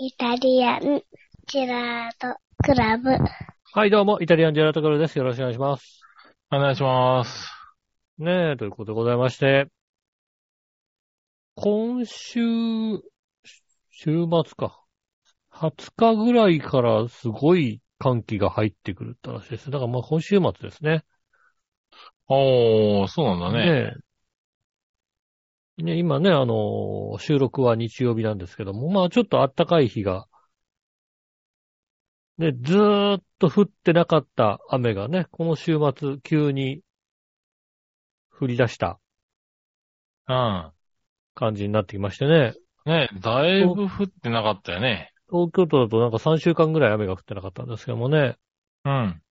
イタリアンジェラートクラブ。はい、どうも、イタリアンジェラートクラブです。よろしくお願いします。お願いします。ねえ、ということでございまして、今週、週末か。20日ぐらいからすごい寒気が入ってくるって話です。だからまあ今週末ですね。おー、そうなんだね。ねえ。ね、今ね、あのー収録は日曜日なんですけども、まあちょっと暖かい日が、ね、ずーっと降ってなかった雨がね、この週末急に降り出したうん。感じになってきましてね。ねだいぶ降ってなかったよね。東京都だとなんか3週間ぐらい雨が降ってなかったんですけどもね。うん。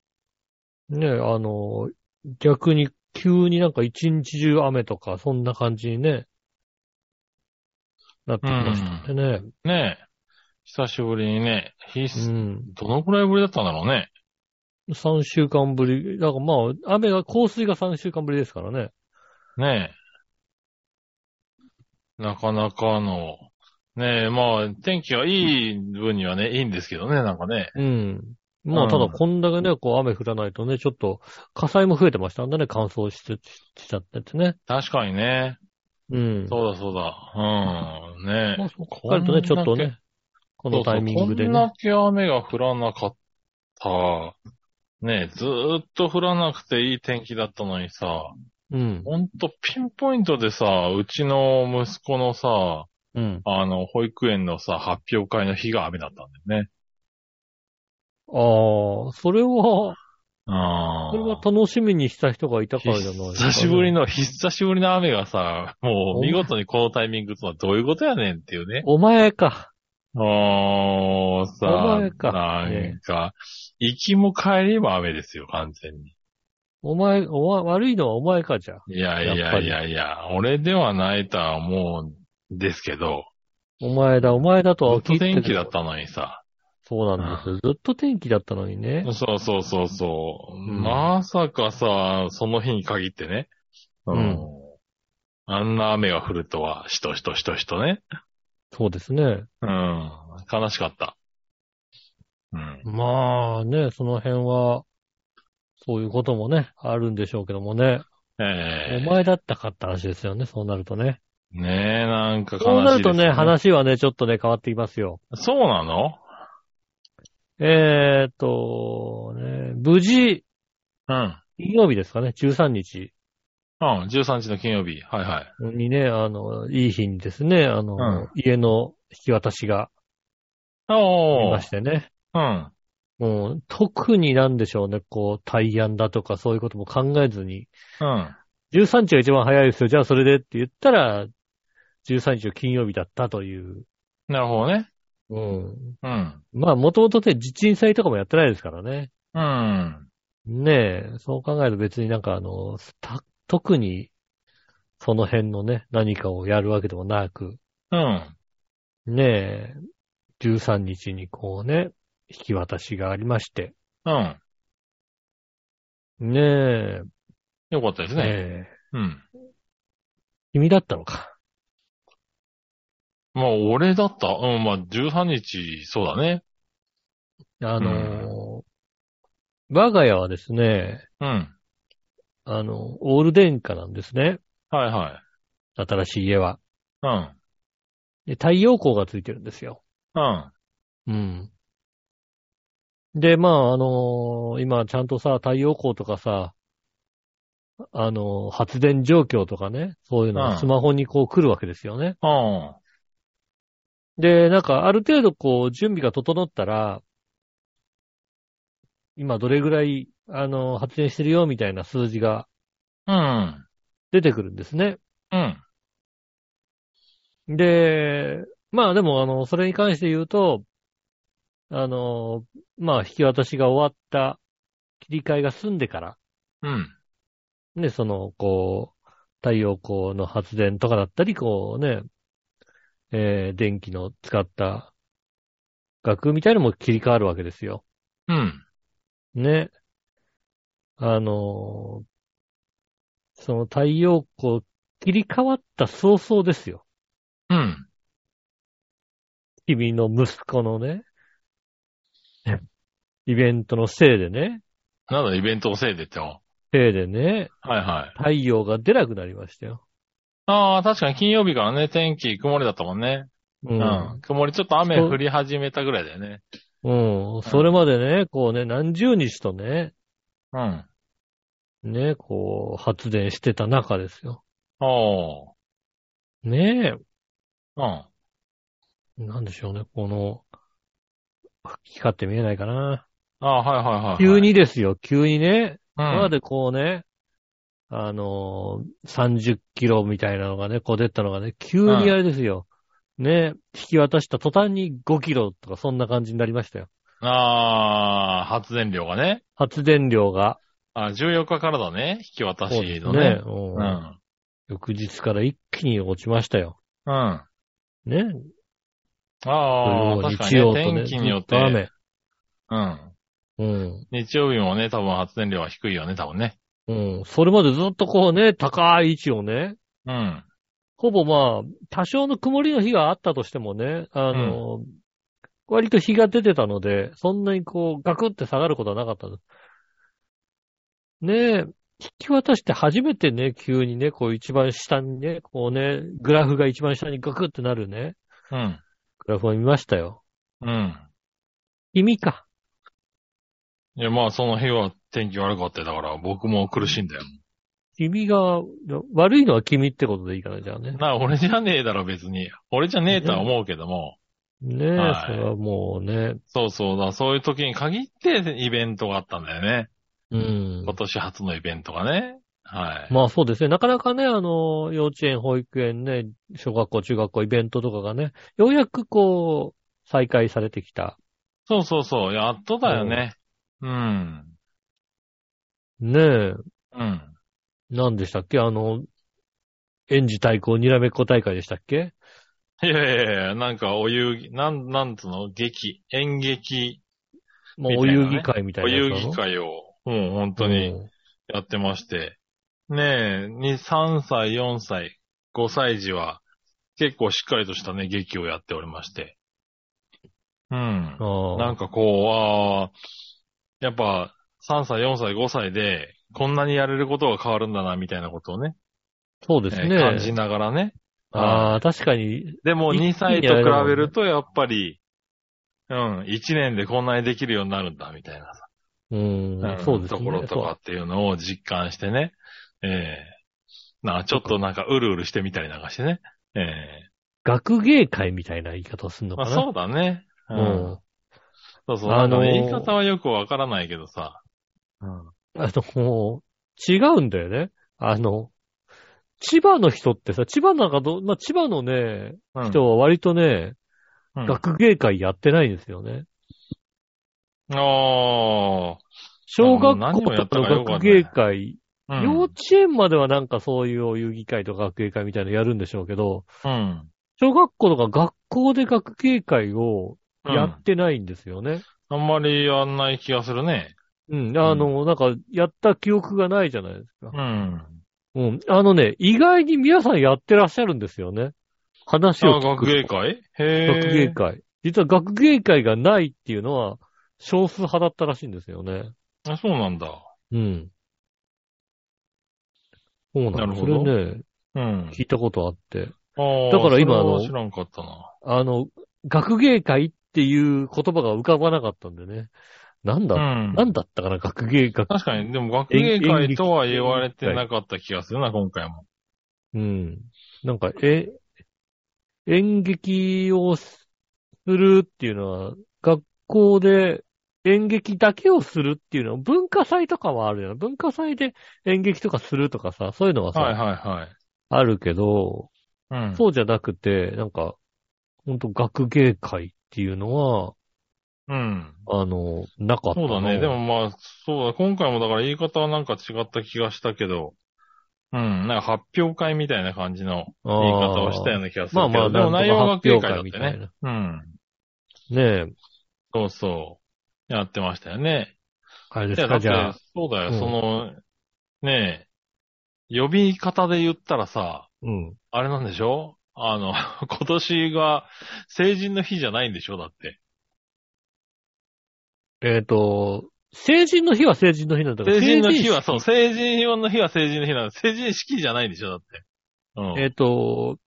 ね、あのー逆に急になんか一日中雨とか、そんな感じにね、なってきましたんでね。ね久しぶりにね、ひうん。どのくらいぶりだったんだろうね。3週間ぶり。だからまあ、雨が、降水が3週間ぶりですからね。ねなかなかの、ねえ、まあ、天気がいい分にはね、いいんですけどね、なんかね。うん。まあ、うんただこんだけね、こう雨降らないとね、ちょっと火災も増えてましたんでね、乾燥して、しちゃっててね。確かにね。うん。そうだそうだ。うん。ねまあ、そう考えるとね、ちょっとね、このタイミングでね。こんだけ雨が降らなかった。ねずーっと降らなくていい天気だったのにさ、うん。ほんとピンポイントでさ、うちの息子のさ、うん。あの、保育園のさ、発表会の日が雨だったんだよね。ああ、それは、ああ。それは楽しみにした人がいたからじゃないですかね久しぶりの、久しぶりの雨がさ、もう見事にこのタイミングとはどういうことやねんっていうね。お前か。もうさ、お前かなんか、行きも帰りも雨ですよ、完全に。お前、お前、悪いのはお前か、じゃあ。いやいやいやいや、俺ではないとは思うんですけど、お前だ、お前だとは聞いてる天気だったのにさ。そうなんですよ。ずっと天気だったのにね。そうそうそうそう。んまさかさ、その日に限ってね。うんあんな雨が降るとは、しとしとしとしとね。そうですね。うん。悲しかった。うん。まあね、その辺は、そういうこともね、あるんでしょうけどもね。ええお前だったかって話ですよね、そうなるとね。ねえ、なんか悲しいです、そうなるとね、。話はね、ちょっとね、変わってきますよ。そうなの？えーっと、ね、無事、うん。金曜日ですかね、13日うん、13日の金曜日。はいはい。にね、あの、いい日にですね、あの、うん家の引き渡しがおーまし。てね。うん。もう、特になんでしょうね、こう、対案だとかそういうことも考えずに、うん。13日が一番早いですよ、じゃあそれでって言ったら、13日の金曜日だったという。なるほどね。うん。うん。まあ、もともとね、地震祭とかもやってないですからね。うん。ねえ、そう考えると別になんかあの、た特に、その辺のね、何かをやるわけでもなく、うん。ねえ、13日にこうね、引き渡しがありまして、うん。ねえ、よかったですね。ええうん。君だったのか。まあ、俺だった。うん、まあ、13日、そうだね。あのー我が家はですね、うん。あの、オール電化なんですね。はいはい。新しい家は。うん。で、太陽光がついてるんですよ。うん。うん。で、まあ、あのー今ちゃんとさ、太陽光とかさ、あのー発電状況とかね、そういうのうんがスマホにこう来るわけですよね。うん。で、なんかある程度こう準備が整ったら、今どれぐらい、あのー発電してるよみたいな数字がうん。出てくるんですね。うん。で、まあでも、あの、それに関して言うと、あの、まあ、引き渡しが終わった切り替えが済んでから、うん。ね、その、こう、太陽光の発電とかだったり、こうね、えー電気の使った額みたいなのも切り替わるわけですよ。うん。ね。あの、その太陽光切り替わった早々ですよ。うん。君の息子のね、イベントのせいでね、なんだ、イベントのせいでっても。せいでね、はいはい。太陽が出なくなりましたよ。ああ、確かに金曜日からね、天気曇りだったもんね。ううん。曇り、ちょっと雨降り始めたぐらいだよね。うん。それまでね、こうね、何十日とね、うん。ね、こう、発電してた中ですよ。おー。ねうん。え、なんでしょうね、この、光って見えないかな。ああ、はいはいはいはい。急にですよ、急にね、うん、今までこうね、あのー、30キロみたいなのがね、こう出たのがね、急にあれですよ。ね、引き渡した途端に5キロとかそんな感じになりましたよ。ああ、発電量がね。発電量が。あ14日からだね。引き渡しのね。。うんうん。翌日から一気に落ちましたよ。うん。あね。あ、土曜確かにね、天気によっずと雨て。。うん。うん。日曜日もね、多分発電量は低いよね、多分ね。うん。それまでずっとこうね、高い位置をね、うん。ほぼまあ、多少の曇りの日があったとしてもね、あの、割と日が出てたので、そんなにこう、ガクって下がることはなかった。ねえ、引き渡して初めてね、急にね、こう一番下にね、こうね、グラフが一番下にガクってなるね、うん。グラフを見ましたよ。うん。君か。いや、まあ、その日は天気悪かったよだから、僕も苦しいんだよ。君が、悪いのは君ってことでいいかな、じゃあね。な、俺じゃねえだろ、別に。俺じゃねえとは思うけども。ねえ、はいそれはもうね、そうそうだ、そういう時に限ってイベントがあったんだよね。うん。今年初のイベントがね。はい。まあそうですね。なかなかね、あの、幼稚園、保育園ね、小学校、中学校、イベントとかがね、ようやくこう、再開されてきた。そうそうそう、やっとだよね。うん。ねえ、うん。何でしたっけ？あの、園児対抗にらめっこ大会でしたっけ？いやいやいや、なんかお遊戯、なん、なんつうの？劇、演劇、もうお遊戯会みたいお遊なやつなの？戯会を、もう本当にやってまして。ねえ、に、3歳、4歳、5歳児は、結構しっかりとしたね、劇をやっておりまして。うん。なんかこう、ああ、やっぱ、3歳、4歳、5歳で、こんなにやれることが変わるんだな、みたいなことをね、そうですね。えー感じながらね。ああ、確かに、でも2一気に歳と比べると、やっぱり、うん、1年でこんなにできるようになるんだ、みたいなさ、うん、うんそうですね。ところとかっていうのを実感してね。ええなあ、ちょっとなんか、うるうるしてみたりなんかしてね。ええ学芸会みたいな言い方をするのかな。まあそうだね。う。うんん。そうそう。あの言い方はよくわからないけどさ。うん。あの、もう、違うんだよね。あの、千葉の人ってさ、千葉なんかど、まあ、千葉のね、うん人は割とね、うん学芸会やってないんですよね。ああ。小学校とかの学芸会、うん幼稚園まではなんかそういうお遊戯会とか学芸会みたいなのやるんでしょうけど、うん。小学校とか学校で学芸会をうんやってないんですよね。あんまりやんない気がするね。うん。あの、なんか、やった記憶がないじゃないですか。うん。うん。あのね、意外に皆さんやってらっしゃるんですよね。話あを聞くと。学芸会？へえ。学芸会。実は学芸会がないっていうのは少数派だったらしいんですよね。あ、そうなんだ。うん。そうなんだ。なるほどそれね、うん。聞いたことあって。あーだから今それはあの知らんかったな。あの、学芸会っていう言葉が浮かばなかったんでね。なんだ、うん。なんだったかな、学芸学。確かに、でも学芸会とは言われてなかった気がするな、今回も。うん。なんか、え、演劇をするっていうのは、学校で演劇だけをするっていうのは、文化祭とかはあるよ。文化祭で演劇とかするとかさ、そういうのはさ、はいはいはい。あるけど、うん。そうじゃなくて、なんか、ほんと学芸会っていうのは、うん。あの、なかったな。そうだね。でもまあ、そうだ。今回もだから言い方はなんか違った気がしたけど、うん。なんか発表会みたいな感じの言い方をしたような気がするけど。まあまあでも内容は学芸会だってねな。うん。ねえ、そうそう。やってましたよね。あれですか、じゃあ。、そうだよ。うんその、ねえ、呼び方で言ったらさ、うん。あれなんでしょあの、今年が成人の日じゃないんでしょ？だって。えっ、と、成人の日は成人の日なんだから成人の日は、成そう、成人の日は成人の日なんだ。成人式じゃないんでしょ？だって。うん。えっ、と、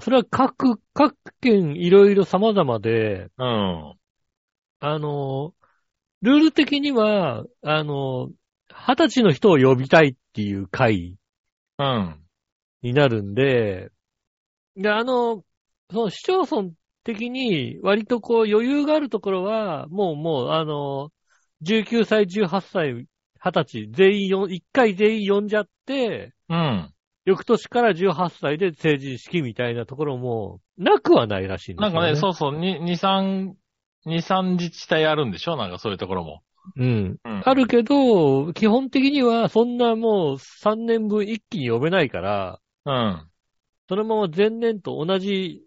それは各、各県いろいろ様々で、うん。あの、ルール的には、あの、二十歳の人を呼びたいっていう会うん。になるんで、で、あの、その市町村的に割とこう余裕があるところは、もうもう、あの、19歳、18歳、20歳、全員よ、一回全員呼んじゃって、うん。翌年から18歳で成人式みたいなところも、なくはないらしいんですよね。なんかね、そうそう、に2、3、2、3自治体あるんでしょ？なんかそういうところも。うん。うん。あるけど、基本的にはそんなもう3年分一気に呼べないから、うん。そのまま前年と同じ、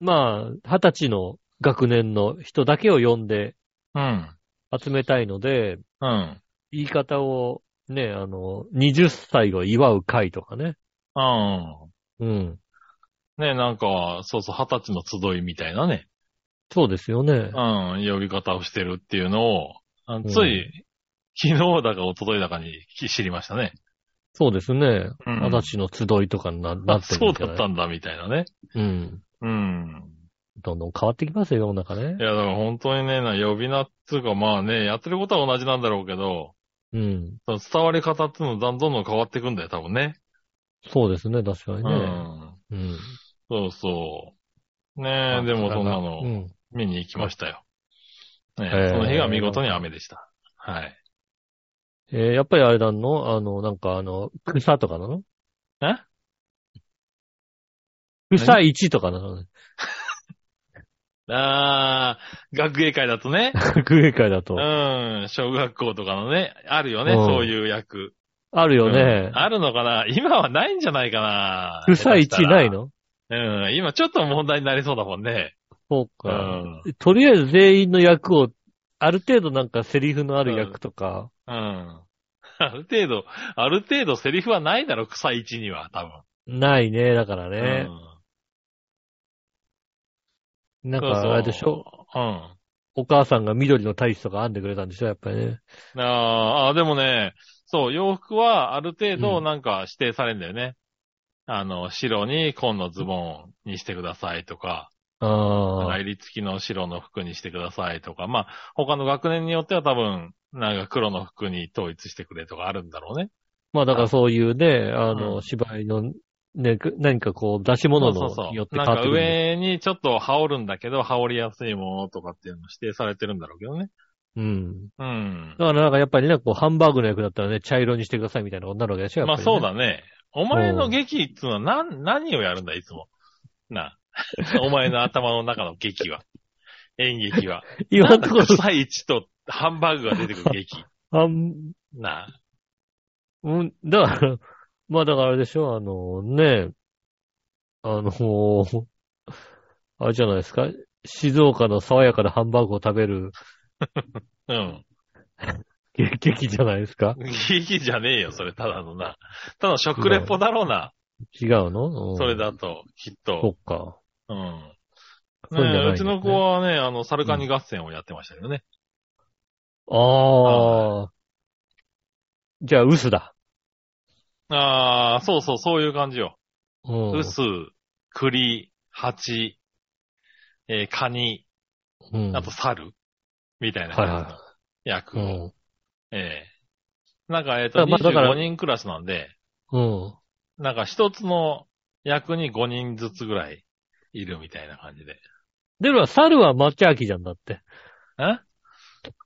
まあ、二十歳の学年の人だけを呼んでうん。集めたいので、うん。言い方をね、あの、20歳を祝う会とかね。うん。うん。ね、なんか、そうそう、二十歳の集いみたいなね。そうですよねう。ん、呼び方をしてるっていうのを、あうんつい、昨日だか一昨日だかに知りましたね。そうですね。うん二十歳の集いとかになってるそうんじゃない？だったんだ、みたいなね。うん。うん。どんどん変わってきますよ、世の中ねい。や、だから本当にね、な呼び名っつうか、まあね、やってることは同じなんだろうけど、うん。その伝わり方っていうのどんどん変わっていくんだよ、多分ね。そうですね、確かにうね。ん。うん。そうそう。ねえ、でもそんなのうん。見に行きましたよ。ねへえその日が見事に雨でした。はい。えーやっぱりあれなの？あの、なんかあの、草とかなの？え？草1とかなの？ね。あー、学芸会だとね。学芸会だと。うん、小学校とかのね、あるよね、うんそういう役。あるよねうん。あるのかな？今はないんじゃないかな？草1ないの？うん、今ちょっと問題になりそうだもんね。そううか。ん。とりあえず全員の役を、ある程度なんかセリフのある役とか、うん。ある程度、ある程度セリフはないだろ、草一には、多分。ないね、だからね。うん。なんかあれでしょ？そううん。お母さんが緑の大使とか編んでくれたんでしょ？やっぱりね。あーあー、でもね、そう、洋服はある程うん度なんか指定されるんだよね。あの、白に紺のズボンにしてくださいとか、ああ。襟付きの白の服にしてくださいとか、まあ、他の学年によっては多分、なんか黒の服に統一してくれとかあるんだろうね。まあだからそういうね、あうの、ん芝居の、ね、何かこう出し物そうそうのによってそう。なんか変わってくるんで。上にちょっと羽織るんだけど、羽織りやすいものとかっていうの指定されてるんだろうけどね。うん。うん。だからなんかやっぱりね、こう、ハンバーグの役だったらね、茶色にしてくださいみたいなことになるわけでしょやっまあ。そうだね。お前の劇っていうのは何、何をやるんだ、いつも。なあ。お前の頭の中の劇は。演劇は。今のところ、臭い1とハンバーグが出てくる 劇。あん、なあ。うん、だから、まあだからあれでしょあの、ね、あの、あれじゃないですか静岡の爽やかなハンバーグを食べるうん。劇劇じゃないですか劇じゃねえよ、それ、ただのな。ただの食レポだろうな。違うの、うんそれ。だと、きっそと。っか。うん。そうねうちの子はね、あの、サルカニ合戦をやってましたけどね。ああ。じゃあ、薄だ。ああ、そうそう、そういう感じよ。うん。ウス、栗、蜂、えーカニ、うん。あと猿、みたいなはいは感じの役い。うを。ん。ええなんか、えっ、と、だまあだから25人クラスなんで、うん。なんか一つの役に5人ずつぐらいいるみたいな感じで。でも、猿は抹茶秋じゃんだって。え？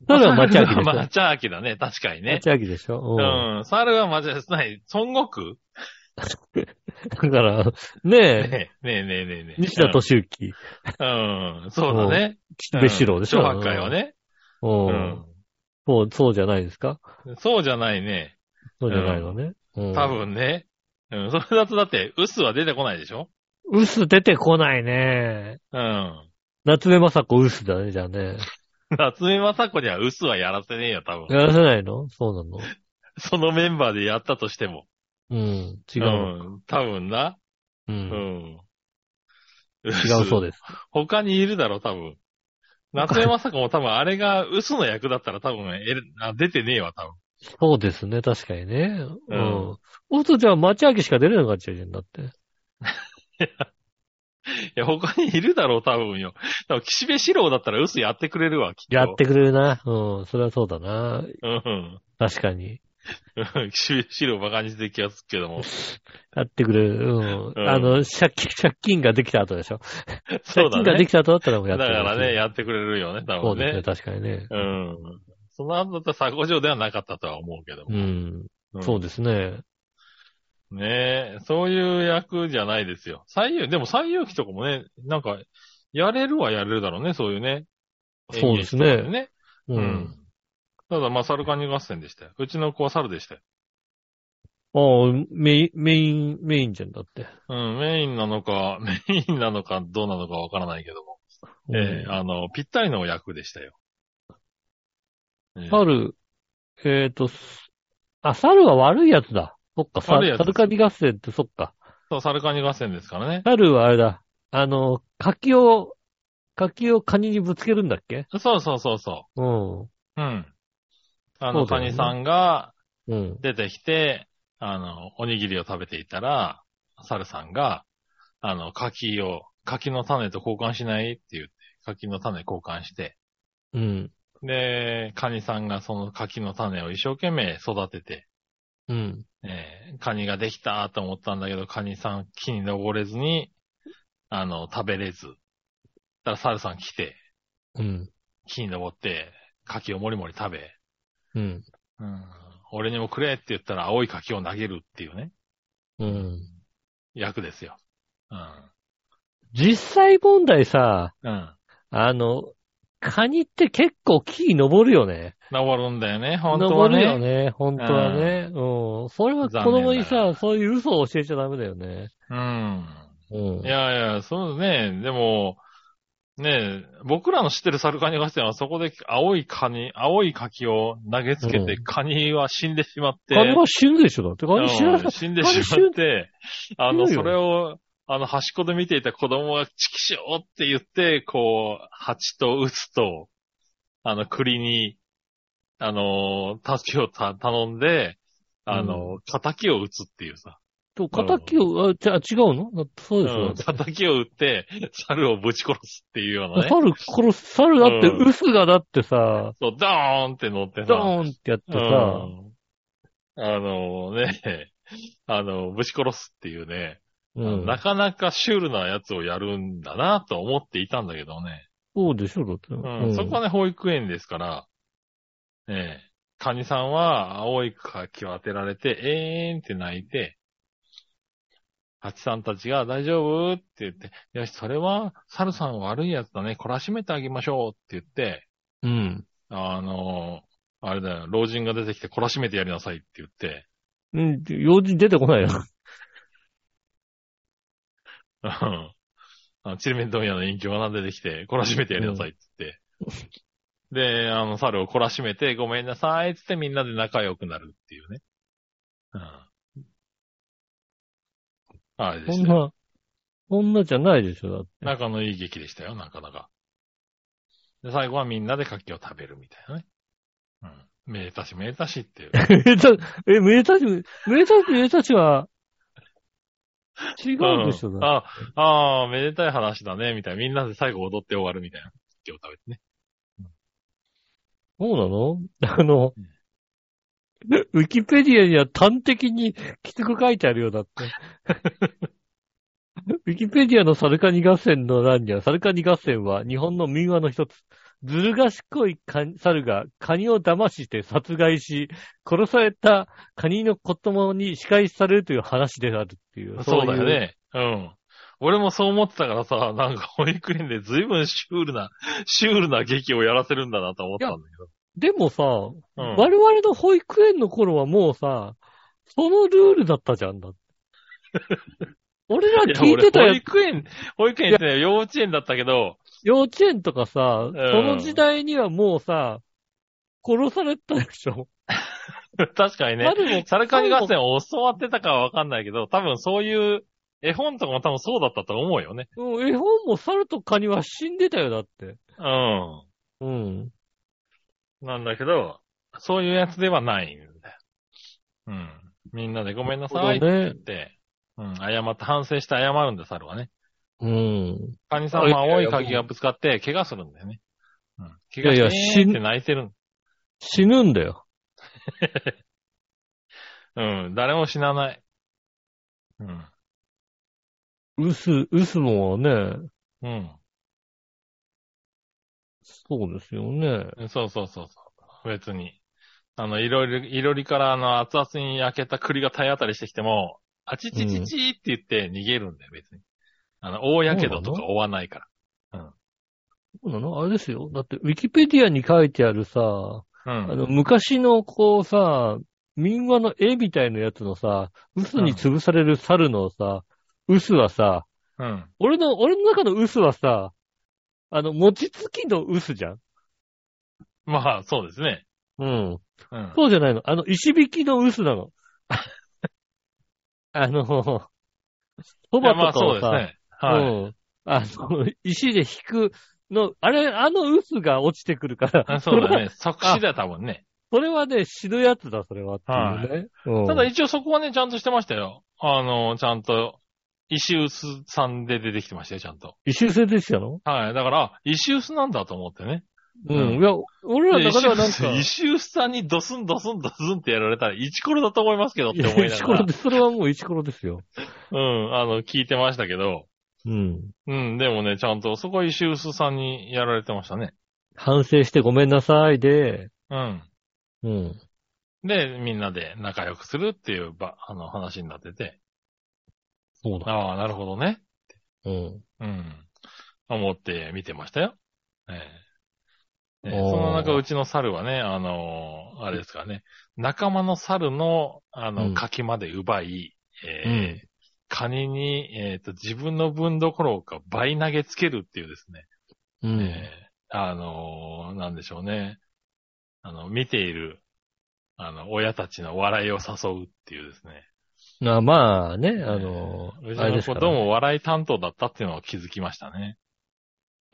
猿は抹茶秋でしょ抹茶秋だね、確かにね抹。茶秋でしょ？ううん。ん。猿は抹茶。ない、孫悟空？だから、ねえ、ねえ、ねえねえねえねえ。西田敏行、うん。うん。そうだね。岸辺四郎でしょ？小八海は。ね。う。うんん。そう、そうじゃないですか？そうじゃないね。そうじゃないのね。うん。多。分ね。うん。それだとだって、ウスは出てこないでしょ？薄出てこないね。うん。夏目雅子薄だね、じゃあね。夏目雅子にはウスはやらせねえよ、多分。やらせないの？そうなの？そのメンバーでやったとしても。うん。違うう。ん。多分な。う。うんん。違うそうです。他にいるだろ、多分。夏江雅子も多分あれが嘘の役だったら多分、えあ出てねえわ、多分。そうですね、確かにね。ううんん。じゃあ、町明しか出れなくなっちゃうじゃん、だって。いや、他にいるだろう、多分よ。多分、岸辺四郎だったら嘘やってくれるわ、きっと。やってくれるな。うん、それはそうだな。うん。確かに。岸辺四郎バカにしてる気がするけども。やってくれる。うん。うんあの、借金、借金ができた後でしょ。そうだね借金ができ。た後だったらもうやだってくれる。からね、やってくれるよね、多分そうですね、ね。確かにね。うん。その後だったら作法上ではなかったとは思うけども。うん。んそうですね。ねえ、そういう役じゃないですよ。採用、でも採用機とかもね、なんか、やれるはやれるだろうね、そういうね。そうですね。う。うんん。ただ、まあ、サルカニ合戦でしたよ。うちの子は猿でしたよ。ああ、メイン、メイン、メインじゃんだって。うん、メインなのか、メインなのかどうなのかわからないけども。ええうんあの、ぴったりの役でしたよ。ええ猿、えっ、と、すあ、猿は悪いやつだ。そっか、さ悪いやつサルカニ合戦ってそっか。そう、サルカニ合戦ですからね。猿はあれだ。あの、柿を、柿をカニにぶつけるんだっけ？そうそうそうそうん。う。うん。あの、ねカニさんがうん。出てきて、あの、おにぎりを食べていたら、猿さんが、あの、柿を、柿の種と交換しないって言って、柿の種交換して、うん。で、カニさんがその柿の種を一生懸命育てて、うん。えーカニができたと思ったんだけど、カニさん木に登れずに、あの、食べれず。だから猿さん来て、うん。木に登って、柿をもりもり食べ、うん。うん、俺にもくれって言ったら青い柿を投げるっていうね、うん。役ですよ。うん。実際問題さ、うん。あの、カニって結構木に登るよね。登るんだよね、本当は登るよね。ね、本当はね。うん。それは子供にさ、そういう嘘を教えちゃダメだよね。うん。うんい。やいや、そうね。でも、ね僕らの知ってるサルカニ合戦はそこで青いカニ、青い柿を投げつけて、うんカニは死んでしまって。カニは死ぬでしょ？だって。カニ死なうん死んでしまって、あの、それを、あの、端っこで見ていた子供がチキショーって言って、こう、蜂と打つと、あの、栗に、あの、助けをた頼んで、あの、仇を打つっていうさ。と、仇を、あ、じゃあ違うの？そうでしょ、うん、仇を打って、猿をぶち殺すっていうようなね。猿殺す、猿だって、うん。がだってさ、そう、ドーンって乗ってさ。ドーンってやってさ、うん。あのね、あの、ぶち殺すっていうね、うん。なかなかシュールなやつをやるんだなと思っていたんだけどね。そうでしょだって。うん。そこはね、保育園ですから、ええ、カニさんは青い柿を当てられて、えーんって泣いて、ハチさんたちが大丈夫って言って、よし、それは、猿さん悪いやつだね、懲らしめてあげましょうって言って、うん。あの、あれだよ、老人が出てきて懲らしめてやりなさいって言って、うん。用心出てこないよ。うんあのチルメン問屋の隠居が出てきて、懲らしめてやりなさいって言って。で、あの、猿を懲らしめて、ごめんなさいってってみんなで仲良くなるっていうね。うん。あれでしたよ。そんな、そんなじゃないでしょだって。仲のいい劇でしたよ、なかなか。で、最後はみんなで牡蠣を食べるみたいなね。うん。めでたしめでたしっていう。めでた、え、めでたし、めでたし、めでたしは、違うでしょうんだってあ、ああ、めでたい話だね、みたいな。みんなで最後踊って終わるみたいな。牡蠣を食べてね。そうなの？あの、ウィキペディアには端的にきつく書いてあるよ、だって。ウィキペディアのサルカニ合戦の欄には、サルカニ合戦は日本の民話の一つ。ずる賢いカニ猿がカニを騙して殺害し、殺されたカニの子供に仕返しされるという話であるっていう。そうだよいね。うん。俺もそう思ってたからさ、なんか保育園で随分シュールな、シュールな劇をやらせるんだなと思ったんだけど。でもさ、うん我々の保育園の頃はもうさ、そのルールだったじゃんだ。俺ら聞いてたよ俺保。育園、保育園ってね幼稚園だったけど、幼稚園とかさ、んその時代にはもうさ、殺されたでしょ。確かにね、サルカニ合戦を教わってたかはわかんないけど、多分そういう絵本とかも多分そうだったと思うよね。うん、絵本も猿とカニは死んでたよ、だって。うん。うん。なんだけど、そういうやつではないんだよ。うん。みんなでごめんなさいって言って、うん、謝って反省して謝るんだ、猿はね。うん。カニさんは青い鍵がぶつかって怪我するんだよね。うん。怪我いやいやしてーって泣いてる。死ぬんだよ。うん。誰も死なない。うん。ウス、ウスもね、うん。そうですよね。そうそうそうそう。別に。あの、いろいろ、いろりからあの、熱々に焼けた栗が体当たりしてきても、あちちちちって言って逃げるんだよ、別に。あの、大やけどとか追わないから。そうなの？あれですよ。だって、ウィキペディアに書いてあるさ、うん。あの、昔のこうさ、民話の絵みたいなやつのさ、臼に潰される猿のさ、臼はさ、うん。俺の、俺の中の臼はさ、あの、餅つきの臼じゃん？まあ、そうですね。うん。うん。そうじゃないの？あの、石引きの臼なの。あの、そばとかをさ、そうですね。はい。うん。あの、石で引くの、あれ、あの臼が落ちてくるから、あそうだね。即死だよ、多分ね。それはね、死ぬやつだ、それはってい。うんただ一応そこはね、ちゃんとしてましたよ。あの、ちゃんと、石臼さんで出てきてましたよ、ちゃんと。石臼でしたのはい。だから、あ石臼なんだと思ってね。ううんん。いや、俺らでだからなん石か、臼石臼さんにドスンドスンドスンってやられたら、イチコロだと思いますけどって思いながら石ころで、。それはもう石ころですよ。うん、あの、聞いてましたけど。うん。うん、でもね、ちゃんと、そこは石臼さんにやられてましたね。反省してごめんなさいで、うん。うん。で、みんなで仲良くするっていうば、あの、話になってて。そうだ。ああ、なるほどね。うん。うん。思って見てましたよ。ええーその中、うちの猿はね、あのーあれですからね、仲間の猿の、あの、うん柿まで奪い、えーうんカニに、えっ、と、自分の分どころか倍投げつけるっていうですね、うん。えーあのーなんでしょうね。あの、見ている、あの、親たちの笑いを誘うっていうですね。あまあね、あの、うちの子供も笑い担当だったっていうのを気づきましたね。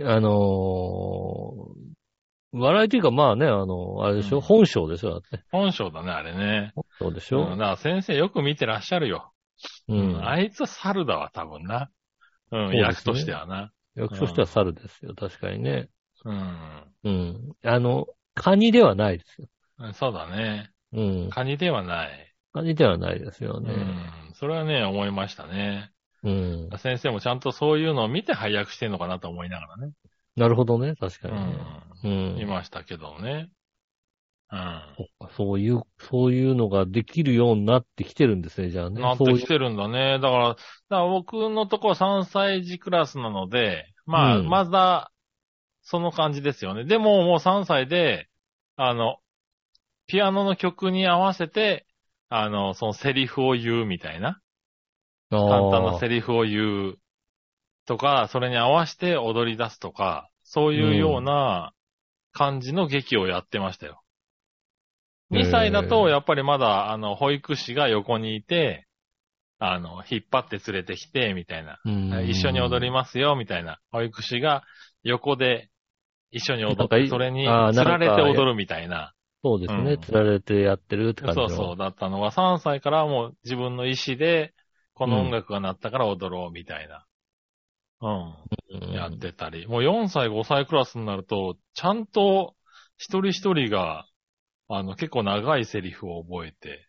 あのー笑いというかまあね、あの、あれでしょ、うん本性でしょだって。本性だね、あれね。そうでしょうん、だから先生よく見てらっしゃるよ。ううんん。あいつは猿だわ、多分な。うん、ね役としてはな。役としては猿ですよ、確かにね。うん。うん。あの、カニではないですよ。そうだね。うん。カニではない。カニではないですようね。ん。それはね、思いましたね。うん。先生もちゃんとそういうのを見て配役してんのかなと思いながらね。なるほどね、確かうにね。ん。うん。いましたけどね。うん。そういう、そういうのができるようになってきてるんですね、じゃあね。なってきてるんだね。だから、だから僕のとこは3歳児クラスなので、まあ、うんまだ、その感じですよね。でももう3歳で、あの、ピアノの曲に合わせて、あの、そのセリフを言うみたいな。簡単なリセリフを言うとか、それに合わせて踊り出すとか、そういうような感じの劇をやってましたよ。2歳だと、やっぱりまだ、あの、保育士が横にいて、あの、引っ張って連れてきて、みたいな。一緒に踊りまますよ、みたいな。保育士が横で一緒に踊って、それに釣られて踊るみたいな。そうですね、うん釣られてやってるって感じの。そうそう、だったのが3歳からもう自分の意思で、この音楽が鳴ったから踊ろう、みたいな。うん。うんやってたり。もう4歳、5歳クラスになると、ちゃんと一人一人が、あの、結構長いセリフを覚えて、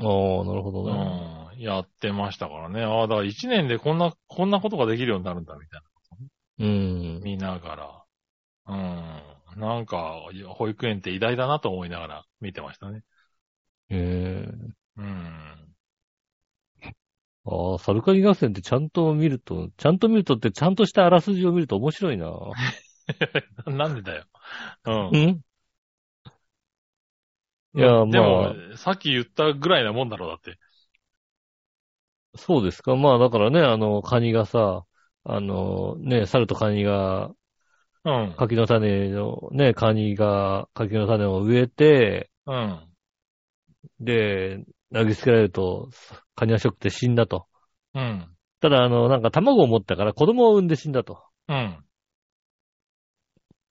ああ、なるほどうね。ん、やってましたからね。ああ、だから1年でこんな、こんなことができるようになるんだ、みたいうんな。。見ながら。うん。なんか、保育園って偉大だなと思いながら見てましたね。ええうん。ああ、サルカニ合戦ってちゃんと見ると、ちゃんと見るとってちゃんとしたあらすじを見ると面白いな。なんでだよ。うんう。ん？いやでも、まさっき言ったぐらいなもんだろう、だって。そうですか。まあだからね、あの、カニがさ、あの、ね、猿とカニが、うん。柿の種の、ね、カニが柿の種を植えて、うん。で、投げつけられると、カニはショックで死んだと。うん。ただ、あの、なんか卵を持ったから子供を産んで死んだと。うん。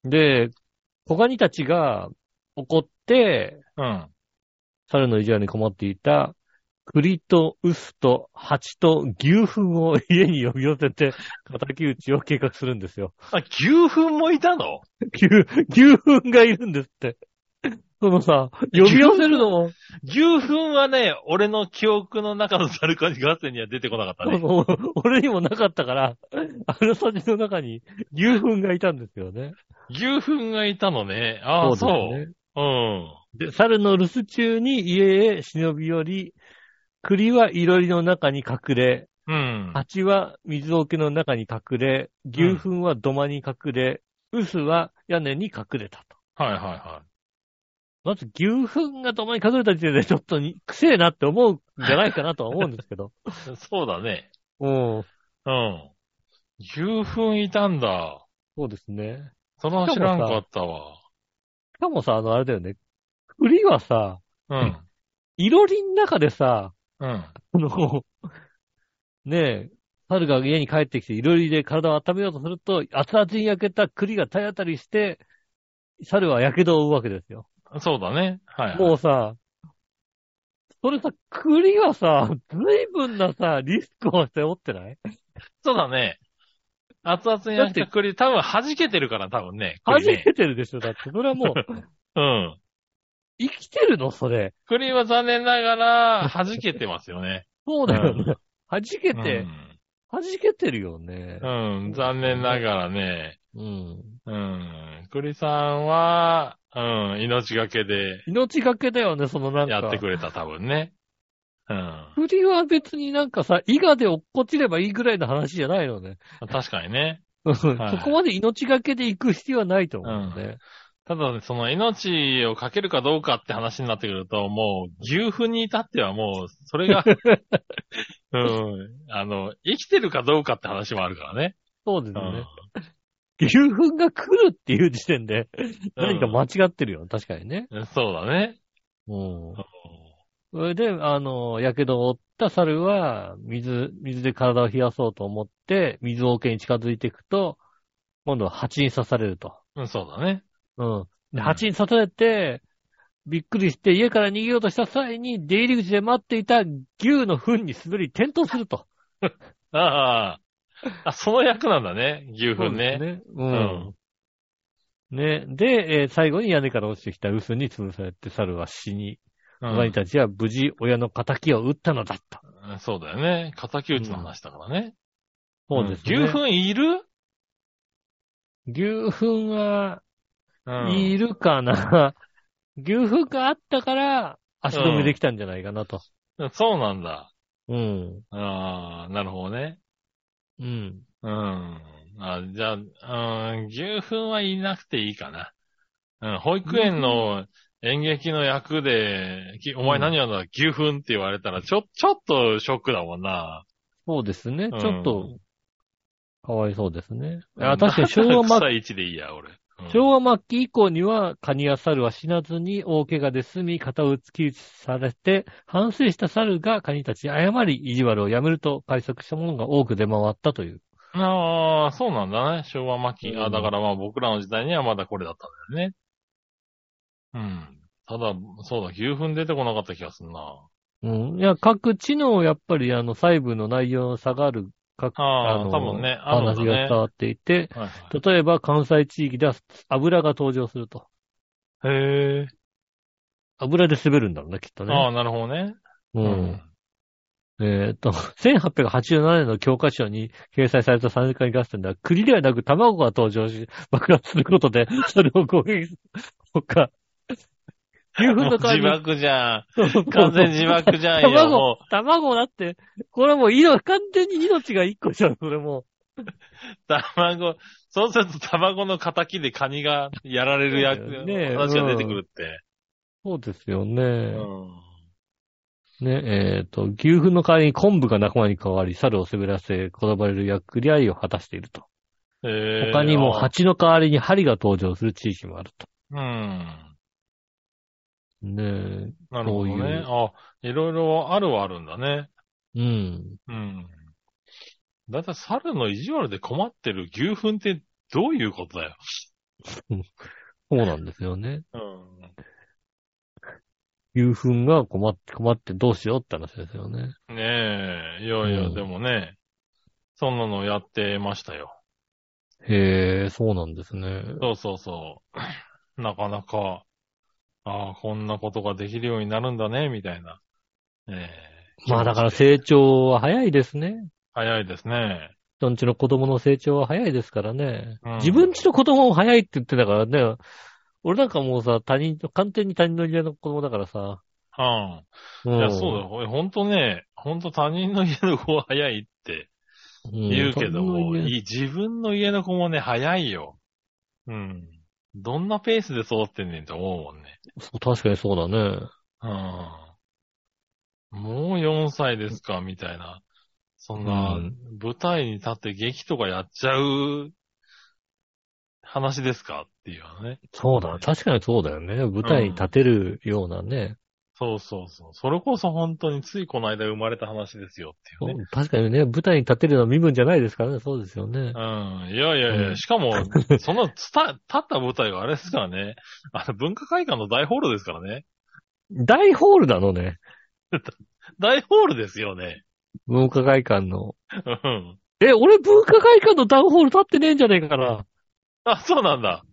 で、小ガニたちが怒って、うん。猿の意地悪に困っていた、栗と臼と蜂と牛糞を家に呼び寄せて、敵討ちを計画するんですよ。あ、牛糞もいたの？牛、牛糞がいるんですって。そのさ、呼び寄せるのも、牛糞はね、俺の記憶の中のザルカニ合戦には出てこなかったね。俺にもなかったから、あのサジの中に牛糞がいたんですよね。牛糞がいたのね。ああ、そう。ですね。うん。で、猿の留守中に家へ忍び寄り、栗はいろりの中に隠れ、うん。蜂は水桶の中に隠れ、牛糞は土間に隠れ、臼は屋根に隠れたと。はいはいはまず牛糞が土間に隠れた時点でちょっとに、くせえなって思うんじゃないかなとは思うんですけど。い。そうだね。うん。うん。牛糞いたんだ。そうですね。それは知らんかったわ。しかもさ、あの、あれだよね。栗はさ、うん。いろりの中でさ、うん。あの、ねえ、猿が家に帰ってきていろりで体を温めようとすると、熱々に焼けた栗が体当たりして、猿は火傷を負うわけですよ。そうだね。はい、はい。もうさ、それさ、栗はさ、随分なさ、リスクを背負ってない？そうだね。熱々に焼いて栗、多分弾けてるから、多分ね。弾けてるでしょだって、それはもう、うん。生きてるの？それ。栗は残念ながら弾けてますよね。そうだよね。弾けうて、ん。弾けてるよね。うん、残念ながらね。うん。うん。栗さんは、うん、命がけで命がけだよね、そのなんか。やってくれた、多分ね。うん。栗は別になんかさ、伊賀で落っこちればいいぐらいの話じゃないのね。確かにね。うんそこまで命がけで行く必要はないと思うね。ただね、その命をかけるかどうかって話になってくると、もう、牛糞に至ってはもう、それが、うん、あの、生きてるかどうかって話もあるからね。そうですねうん。牛糞が来るっていう時点で、何かうん間違ってるよ。確かにね。そうだね。うん。それで、あの、火傷を負った猿は、水、水で体を冷やそうと思って、水桶に近づいていくと、今度は蜂に刺されると。うん、そうだね。うん。で、うん蜂に刺されて、びっくりして家から逃げようとした際に、出入り口で待っていた牛の糞に滑り転倒すると。ああ。あ、その役なんだね。牛糞ね。そうですね。うん。ね。で、えー最後に屋根から落ちてきた臼に潰されて猿は死に、うんワニたちは無事親の仇を撃ったのだった。うんそうだよね。敵討ちの話だからね。そうですね。ん牛糞いる？牛糞は、うん。いるかな、牛糞があったから、足止めできたんじゃないかなと。そうなんだ。うん。ああ、なるほどね。うん。うん。あじゃあ、うん、牛糞はいなくていいかな。うん、保育園の演劇の役で、きお前何やんだ、牛糞って言われたら、ちょ、ちょっとショックだもんな。そうですね。うんちょっと、かわいそうですね。うんあ確かに昭和末草一でいいや、俺。うん昭和末期以降には、カニや猿は死なずに大怪我で済み、肩を突き打ちされて、反省した猿がカニたちに謝り、意地悪をやめると解釈したものが多く出回ったという。ああ、そうなんだね。昭和末期。うんあだからまあ僕らの時代にはまだこれだったんだよね。うん。ただ、そうだ、牛糞出てこなかった気がするな。うん。いや、各地の、やっぱり、あの、細部の内容の差がある、各、ああの、多分ねあるんだ話ねが伝わっていて、はいはい例えば関西地域では油が登場すると。へえ。油で滑るんだろうね、きっとね。ああ、なるほどね。うん。えっ、と、1887年の教科書に掲載された三回合戦では、栗ではなく卵が登場し、爆発することで、それを攻撃するとか、牛糞の代わり爆じゃん。に完全自爆じゃんよ。卵も、卵だって、これもう命、完全に命が一個じゃん、それもう、卵、そうすると卵の仇でカニがやられる役、ね話が出てくるって。う。そうですよね。うん。ね、えっ、と、牛糞の代わりに昆布が仲間に変わり、猿を滑らせ、転ばれる役割を果たしていると。へえ他にもあ蜂の代わりに針が登場する地域もあると。うん。ねえ。なるほどそういう。ねあ、いろいろあるはあるんだね。うん。うん。だいたい猿の意地悪で困ってる牛糞ってどういうことだよ。そうなんですよね。うん。牛糞が困って、困ってどうしようって話ですよね。ねえ、いやいや、うんでもね、そんなのやってましたよ。へえ、そうなんですね。そうそうそう。なかなか、ああ、こんなことができるようになるんだね、みたいな。ええまあだから成長は早いですね。早いですね。人んちの子供の成長は早いですからね。うん自分ちの子供も早いって言ってたからね。俺なんかもうさ、他人、完全に他人の家の子供だからさ。うん。うんいや、そうだよ。俺ほんとね、ほんと他人の家の子は早いってうん言うけども、他人の家いい自分の家の子もね、早いよ。うん。どんなペースで育ってんねんと思うもんね。そう確かにそうだね。うん。もう4歳ですか、みたいな。そんなうん、舞台に立って劇とかやっちゃう話ですか？っていうのね。そうだ、確かにそうだよね。舞台に立てるようなね。そうそうそう。それこそ本当についこの間生まれた話ですよっていうね。確かにね、舞台に立てるのは身分じゃないですからね。そうですよね。うん。いやいやいうや、んしかも、そのつた、立った舞台があれですからね。あの、文化会館の大ホールですからね。大ホールなのね。大ホールですよね。文化会館の。うん。え、俺文化会館の大ホール立ってねえんじゃねえかな。あ、そうなんだ。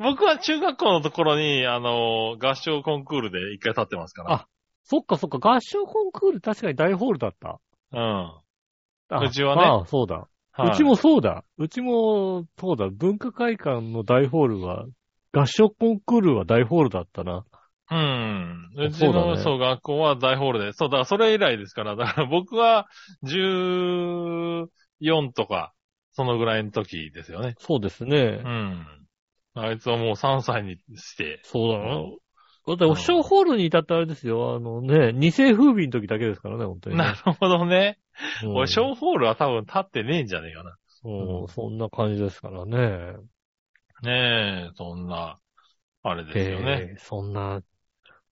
僕は中学校のところに、あの、合唱コンクールで一回立ってますから。そっかそっか、合唱コンクール確かに大ホールだった。うん。あうちはねああ、そうだ。はいうちもそうだ。うちも、そうだ。文化会館の大ホールは、合唱コンクールは大ホールだったな。うん。うちそうだの、ねそう、学校は大ホールで。そう、だからそれ以来ですから。だから 僕は14とか、そのぐらいの時ですよね。そうですねう。ん。あいつはもう3歳にして。そうだな。だって、お師匠ホールに至ってあれですよ。あのね、二世風靡の時だけですからね、本当に、ね。なるほどね。うん俺、小ホールは多分立ってねえんじゃねえかな。うんそんな感じですからね。ねえ、そんな、あれですよね。えーそんな、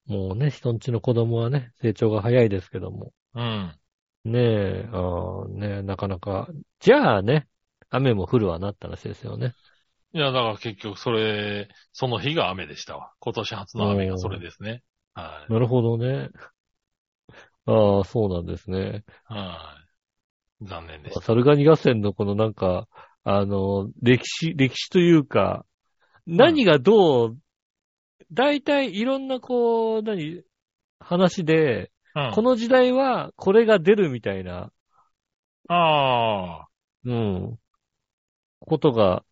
もうね、人んちの子供はね、成長が早いですけども。うん。ねえ、あーねえなかなか。じゃあね、雨も降るわなった話ですよね。いや、だから結局それ、その日が雨でしたわ。今年初の雨がそれですね。はい。なるほどね。ああ、そうなんですね。はい。残念でした。サルガニ合戦のこのなんか、あの、歴史、歴史というか、何がどう、大体いろんなこう、何、話で、うん。この時代はこれが出るみたいな、ああ。うん、ことが、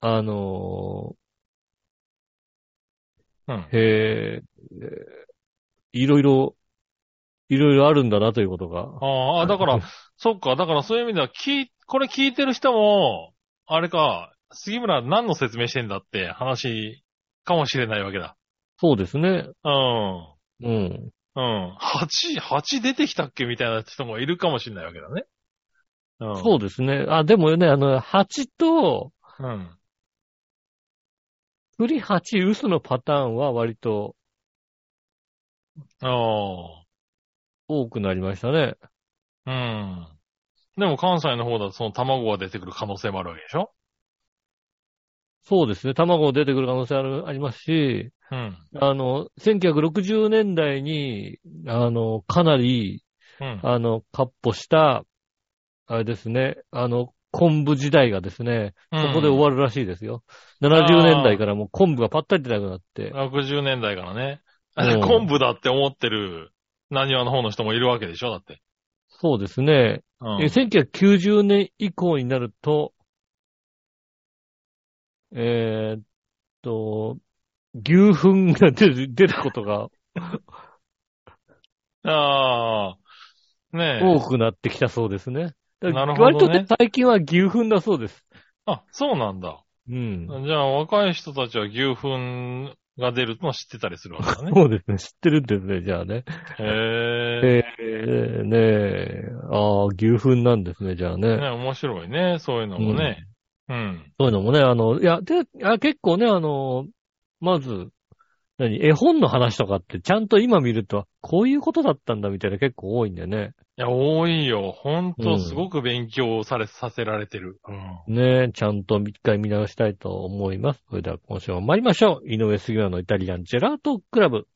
あのうん。ー、へえ、いろいろ、いろいろあるんだなということが。ああ、だから、そっか、だからそういう意味では、聞い、これ聞いてる人も、あれか、杉村何の説明してんだって話かもしれないわけだ。そうですね。うん。うん。うん。蜂、蜂出てきたっけ？みたいな人もいるかもしれないわけだね。うん。そうですね。あ、でもね、あの、蜂と、うん。栗八嘘のパターンは割とああ。多くなりましたね。うん。でも関西の方だとその卵が出てくる可能性もあるわけでしょ？そうですね。卵出てくる可能性あるありますし、うん。あの、1960年代に、あの、かなり、うん。あの、カッポした、あれですね、あの、昆布時代がですね、そこで終わるらしいですよ。70年代からもう昆布がパッタリ出なくなって。60年代からね。うん昆布だって思ってる、何話の方の人もいるわけでしょだって。そうですね。うんえ1990年以降になると、えーっと、牛糞が出る、出ることがああ。ねえ。多くなってきたそうですね。なるほどね割とね、最近は牛糞だそうです。あ、そうなんだ。うん。じゃあ若い人たちは牛糞が出るの知ってたりするわけだね。そうですね。知ってるんですね、じゃあね。へえ。えー、ねえ、ああ、牛糞なんですね、じゃあね。ね、面白いね。そういうのもね。うん。そういうのもね、あの、いや、で、あ結構ね、あの、まず、何？絵本の話とかってちゃんと今見ると、こういうことだったんだみたいな結構多いんだよね。いや、多いよ。ほんうんと、すごく勉強され、させられてる。うん。ねえ、ちゃんと一回見直したいと思います。それでは今週も参りましょう。井上杉村のイタリアンジェラートクラブ。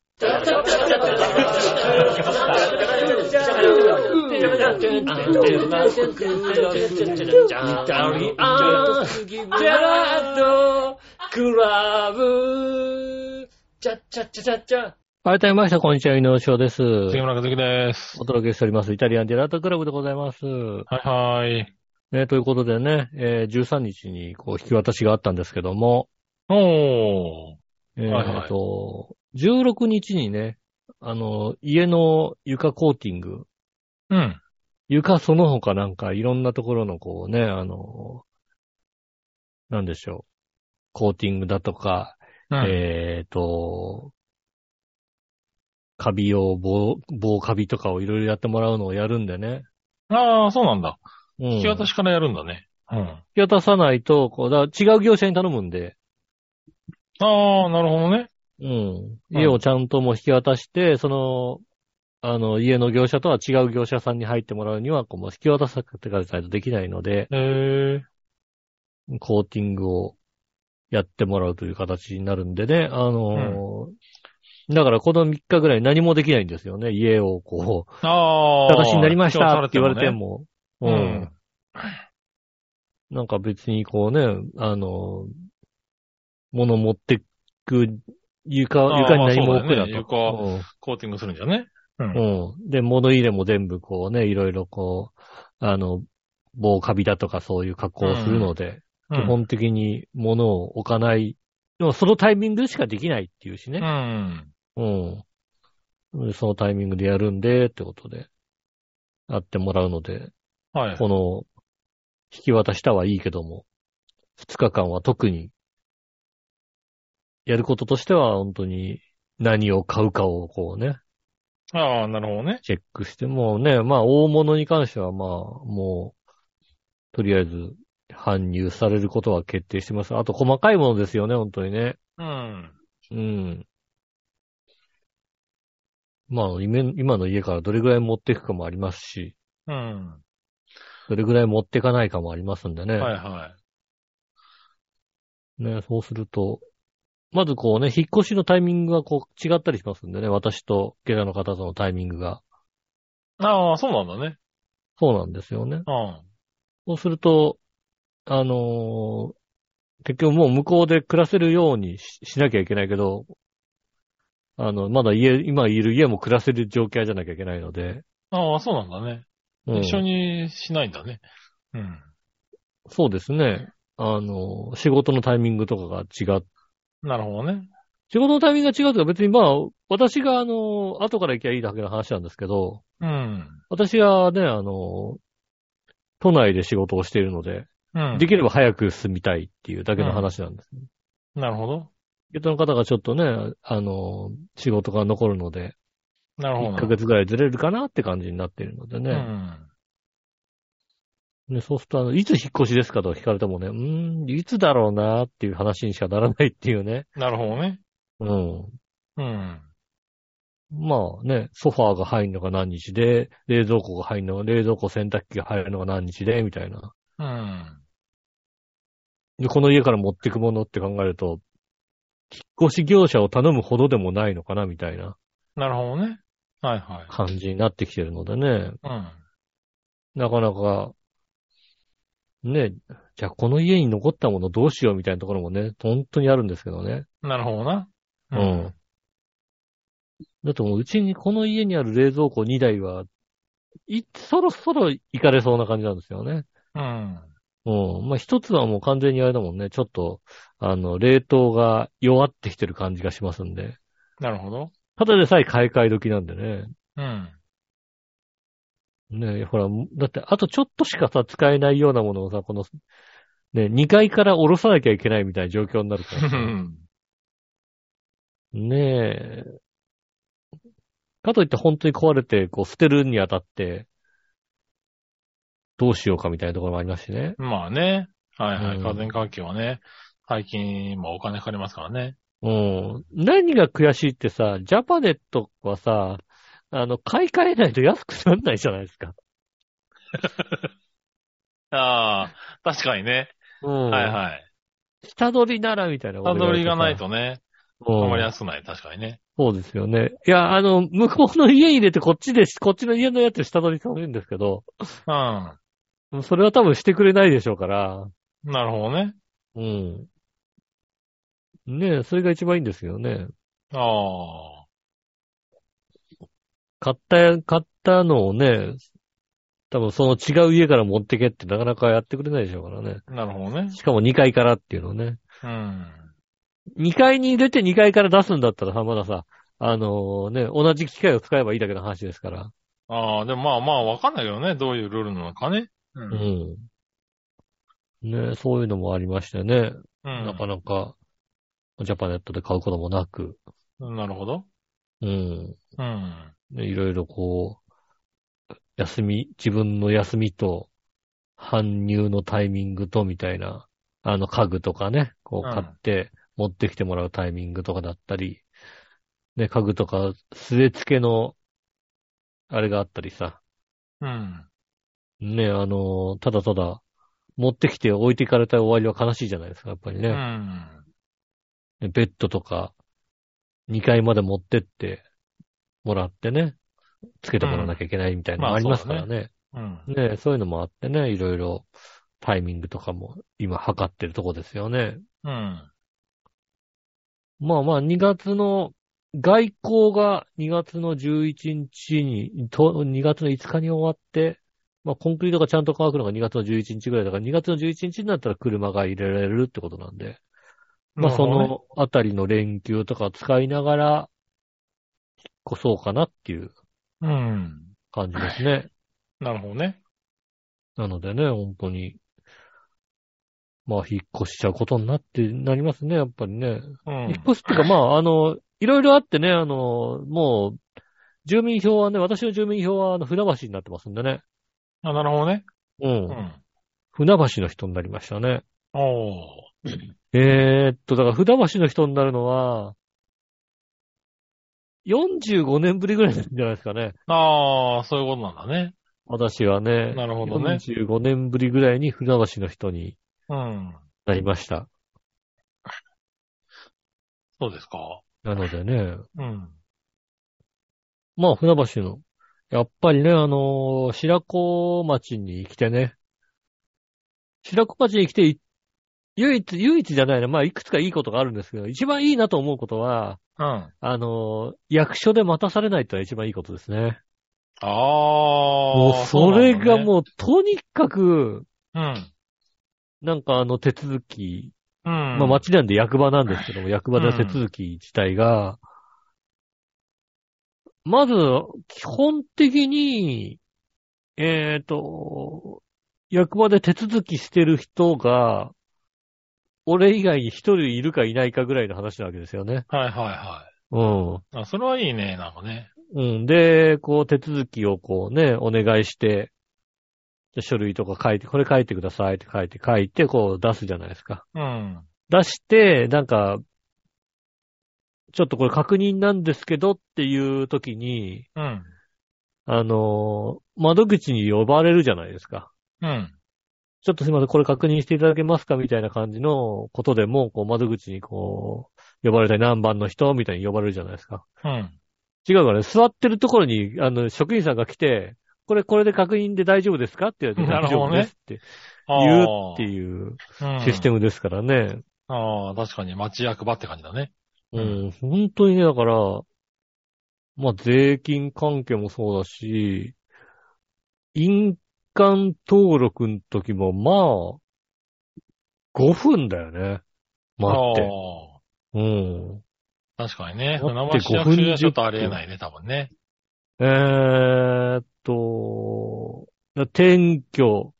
改めまして、こんにちは、井上翔です。杉村和樹です。お届けしております。イタリアンジェラートクラブでございます。はいはい。ね、ということでね、えー13日にこう引き渡しがあったんですけども、おー。えーはいはいと、16日にね、あの、家の床コーティング、うん。床その他なんかいろんなところのこうね、あの、なんでしょう、コーティングだとか、うん。えっ、と、カビ用棒、棒カビとかをいろいろやってもらうのをやるんでね。ああ、そうなんだ。うん。引き渡しからやるんだね。うん。引き渡さないと、こう、だ違う業者に頼むんで、ああ、なるほどね。うん。家をちゃんともう引き渡して、その、あの、家の業者とは違う業者さんに入ってもらうには、こう、もう引き渡さってからないとできないので、へえ。コーティングをやってもらうという形になるんでね、あのーだからこの3日ぐらい何もできないんですよね。家をこう、ああ。私になりましたって言われてね。も、ううんん。なんか別にこうね、あの、物持ってく床、床に何も置くなと。まあそうだよね床コーティングするんじゃね。う。うんん。うん。で、物入れも全部こうね、いろいろこう、あの、棒カビだとかそういう加工をするので、うん。基本的に物を置かない。でもそのタイミングでしかできないっていうしうね。ん。うん。そのタイミングでやるんで、ってことで、やってもらうので、はい。この、引き渡したはいいけども、2日間は特に、やることとしては本当に何を買うかをこうね、ああ、なるほどね。チェックして、もうね、まあ大物に関してはまあ、もう、とりあえず搬入されることは決定してます。あと細かいものですよね、本当にね。うん。うん。まあ、今今の家からどれぐらい持っていくかもありますし、うん。どれぐらい持っていかないかもありますんでね。はいはい。ね、そうすると、まずこうね、引っ越しのタイミングがこう違ったりしますんでね、私とゲラの方とのタイミングが。ああ、そうなんだね。そうなんですよね。うん。そうすると、あのー結局もう向こうで暮らせるようにししなきゃいけないけど、あの、まだ家、今いる家も暮らせる状況じゃなきゃいけないので、ああ、そうなんだね。うん一緒にしないんだね。うん。そうですね。あの、仕事のタイミングとかが違っなるほどね。仕事のタイミングが違うとか別にまあ、私があの、後から行きゃいいだけの話なんですけど、うん。私がね、あの、都内で仕事をしているので、うん。できれば早く進みたいっていうだけの話なんです。なるほど。ゲットの方がちょっとね、あの、仕事が残るので、1なるほど。ヶ月ぐらいずれるかなって感じになっているのでうね。ん。ねそうすると、あの、いつ引っ越しですかとか聞かれてもね、うーん、いつだろうなっていう話にしかならないっていうね。なるほどね。うん。うん。まあね、ソファーが入るのが何日で、冷蔵庫が入るのが、冷蔵庫洗濯機が入るのが何日で、みたいな。うん。で、この家から持ってくものって考えると、引っ越し業者を頼むほどでもないのかな、みたいななるほどね。はいはい。感じになってきてるのでね、うん。なかなか、ね、じゃあこの家に残ったものどうしようみたいなところもね、本当にあるんですけどね。なるほどな。うん。だってもううちにこの家にある冷蔵庫2台は、い、そろそろ行かれそうな感じなんですよね。うん。うん。まあ、一つはもう完全にあれだもんね。ちょっと、あの、冷凍が弱ってきてる感じがしますんで。なるほど。ただでさえ買い替え時なんでね。うん。ねほら、だってあとちょっとしかさ、使えないようなものをさ、この、ね、2階から下ろさなきゃいけないみたいな状況になるからさ。ねえ。かといって本当に壊れて、こう、捨てるにあたって、どうしようかみたいなところもありますしね。まあね。はいはい。うん家電関係はね、最近、まあお金かかりますからね。うん。何が悔しいってさ、ジャパネットはさ、あの、買い替えないと安くならないじゃないですか。ああ、確かにね。うん。はいはい。下取りならみたいなことた言われてさどりがないとね、あうんまり安くない。確かにね。そうですよね。いや、あの、向こうの家に入れてこっちで、こっちの家のやつ下取りされるんですけど、うん。それは多分してくれないでしょうから、なるほどね。うん。ねえ、それが一番いいんですよね。ああ。買った、買ったのをね、多分その違う家から持ってけってなかなかやってくれないでしょうからね。なるほどね。しかも2階からっていうのね。うん。2階に入れて2階から出すんだったらさ、まださ、あのね、同じ機械を使えばいいだけの話ですから。ああ、でもまあまあわかんないけどね。どういうルールなのかね。う。うんん。ねそういうのもありましてね。うん。なかなか、ジャパネットで買うこともなく、なるほど。うん。うん。ねいろいろこう、休み、自分の休みと、搬入のタイミングとみたいな、あの家具とかね、こううん買って持ってきてもらうタイミングとかだったり、ね、家具とか据え付けの、あれがあったりさ、うん。ね、あの、ただただ持ってきて置いていかれた終わりは悲しいじゃないですか、やっぱりうね。ん。ねベッドとか、2階まで持ってってもらってね、つけてもらわなきゃいけないみたいなのもありますからね。うん。ねそういうのもあってね、いろいろタイミングとかも今測ってるとこですよね。うん。まあまあ2月の外交が2月の11日に、と2月の5日に終わって、まあコンクリートがちゃんと乾くのが2月の11日ぐらいだから2月の11日になったら車が入れられるってことなんで、まあそのあたりの連休とか使いながら、引っ越そうかなっていううん。感じですね。なるほどね。なのでね、本当に、まあ引っ越しちゃうことになって、なりますね、やっぱりね。うん引っ。越しっていうか、まあ、あの、いろいろあってね、あの、もう、住民票はね、私の住民票は、あの、船橋になってますんでね。あ、なるほどね。う。うんん。船橋の人になりましたね。おー。えー、っと、だから船橋の人になるのは、45年ぶりぐらいなんじゃないですかね。ああ、そういうことなんだね。私はね。なるほどね45年ぶりぐらいに船橋の人にうん。なりました。そうですか。なのでね、うん。まあ、船橋の、やっぱりね、あのー白子町に来てね、白子町に来てい、唯一、唯一じゃないな、まあ、いくつかいいことがあるんですけど、一番いいなと思うことは、うん。あのー役所で待たされないってのは一番いいことですね。ああ。もう、それがうもう、とにかく、なん。なんかあの手続き、うん。うん。まあ町なんで役場なんですけども、役場での手続き自体が、まず、基本的に、えっ、と、役場で手続きしてる人が、俺以外に一人いるかいないかぐらいの話なわけですよね。はいはいはうん。い。あ、それはいいね、なんかね。うん。で、こう手続きをこうね、お願いして、で書類とか書いて、これ書いてくださいって書いて書いて、こう出すじゃないですか。うん。出して、なんか、ちょっとこれ確認なんですけどっていう時に、うん。あのー窓口に呼ばれるじゃないですか。うん。ちょっとすいません、これ確認していただけますかみたいな感じのことでも、こう窓口にこう、呼ばれたり何番の人みたいに呼ばれるじゃないですか。うん。違うからね、座ってるところに、あの、職員さんが来て、これ、これで確認で大丈夫ですかって言われて、大丈夫ですってあ言うっていううんシステムですからね。ああ、確かに町役場って感じだね。うん、本当にね、だから、まあ、税金関係もそうだし、印鑑登録の時も、まあ、5分だよね。待って。うん。確かにね。生市役ちょっとありえないね、多分ね。えーっと、転居、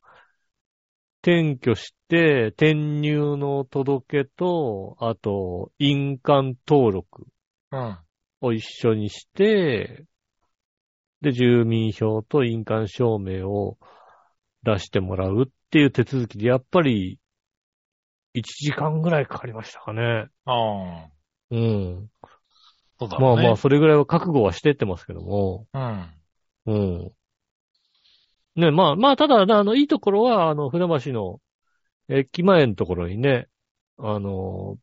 転居して、転入の届けと、あと、印鑑登録うん。を一緒にして、で、住民票と印鑑証明を出してもらうっていう手続きで、やっぱり、1時間ぐらいかかりましたかね。あうん。そうだね。まあまあ、それぐらいは覚悟はしてってますけども。うん。うん。ね、まあまあ、ただ、あの、いいところは、あの、船橋の駅前のところにね、あの、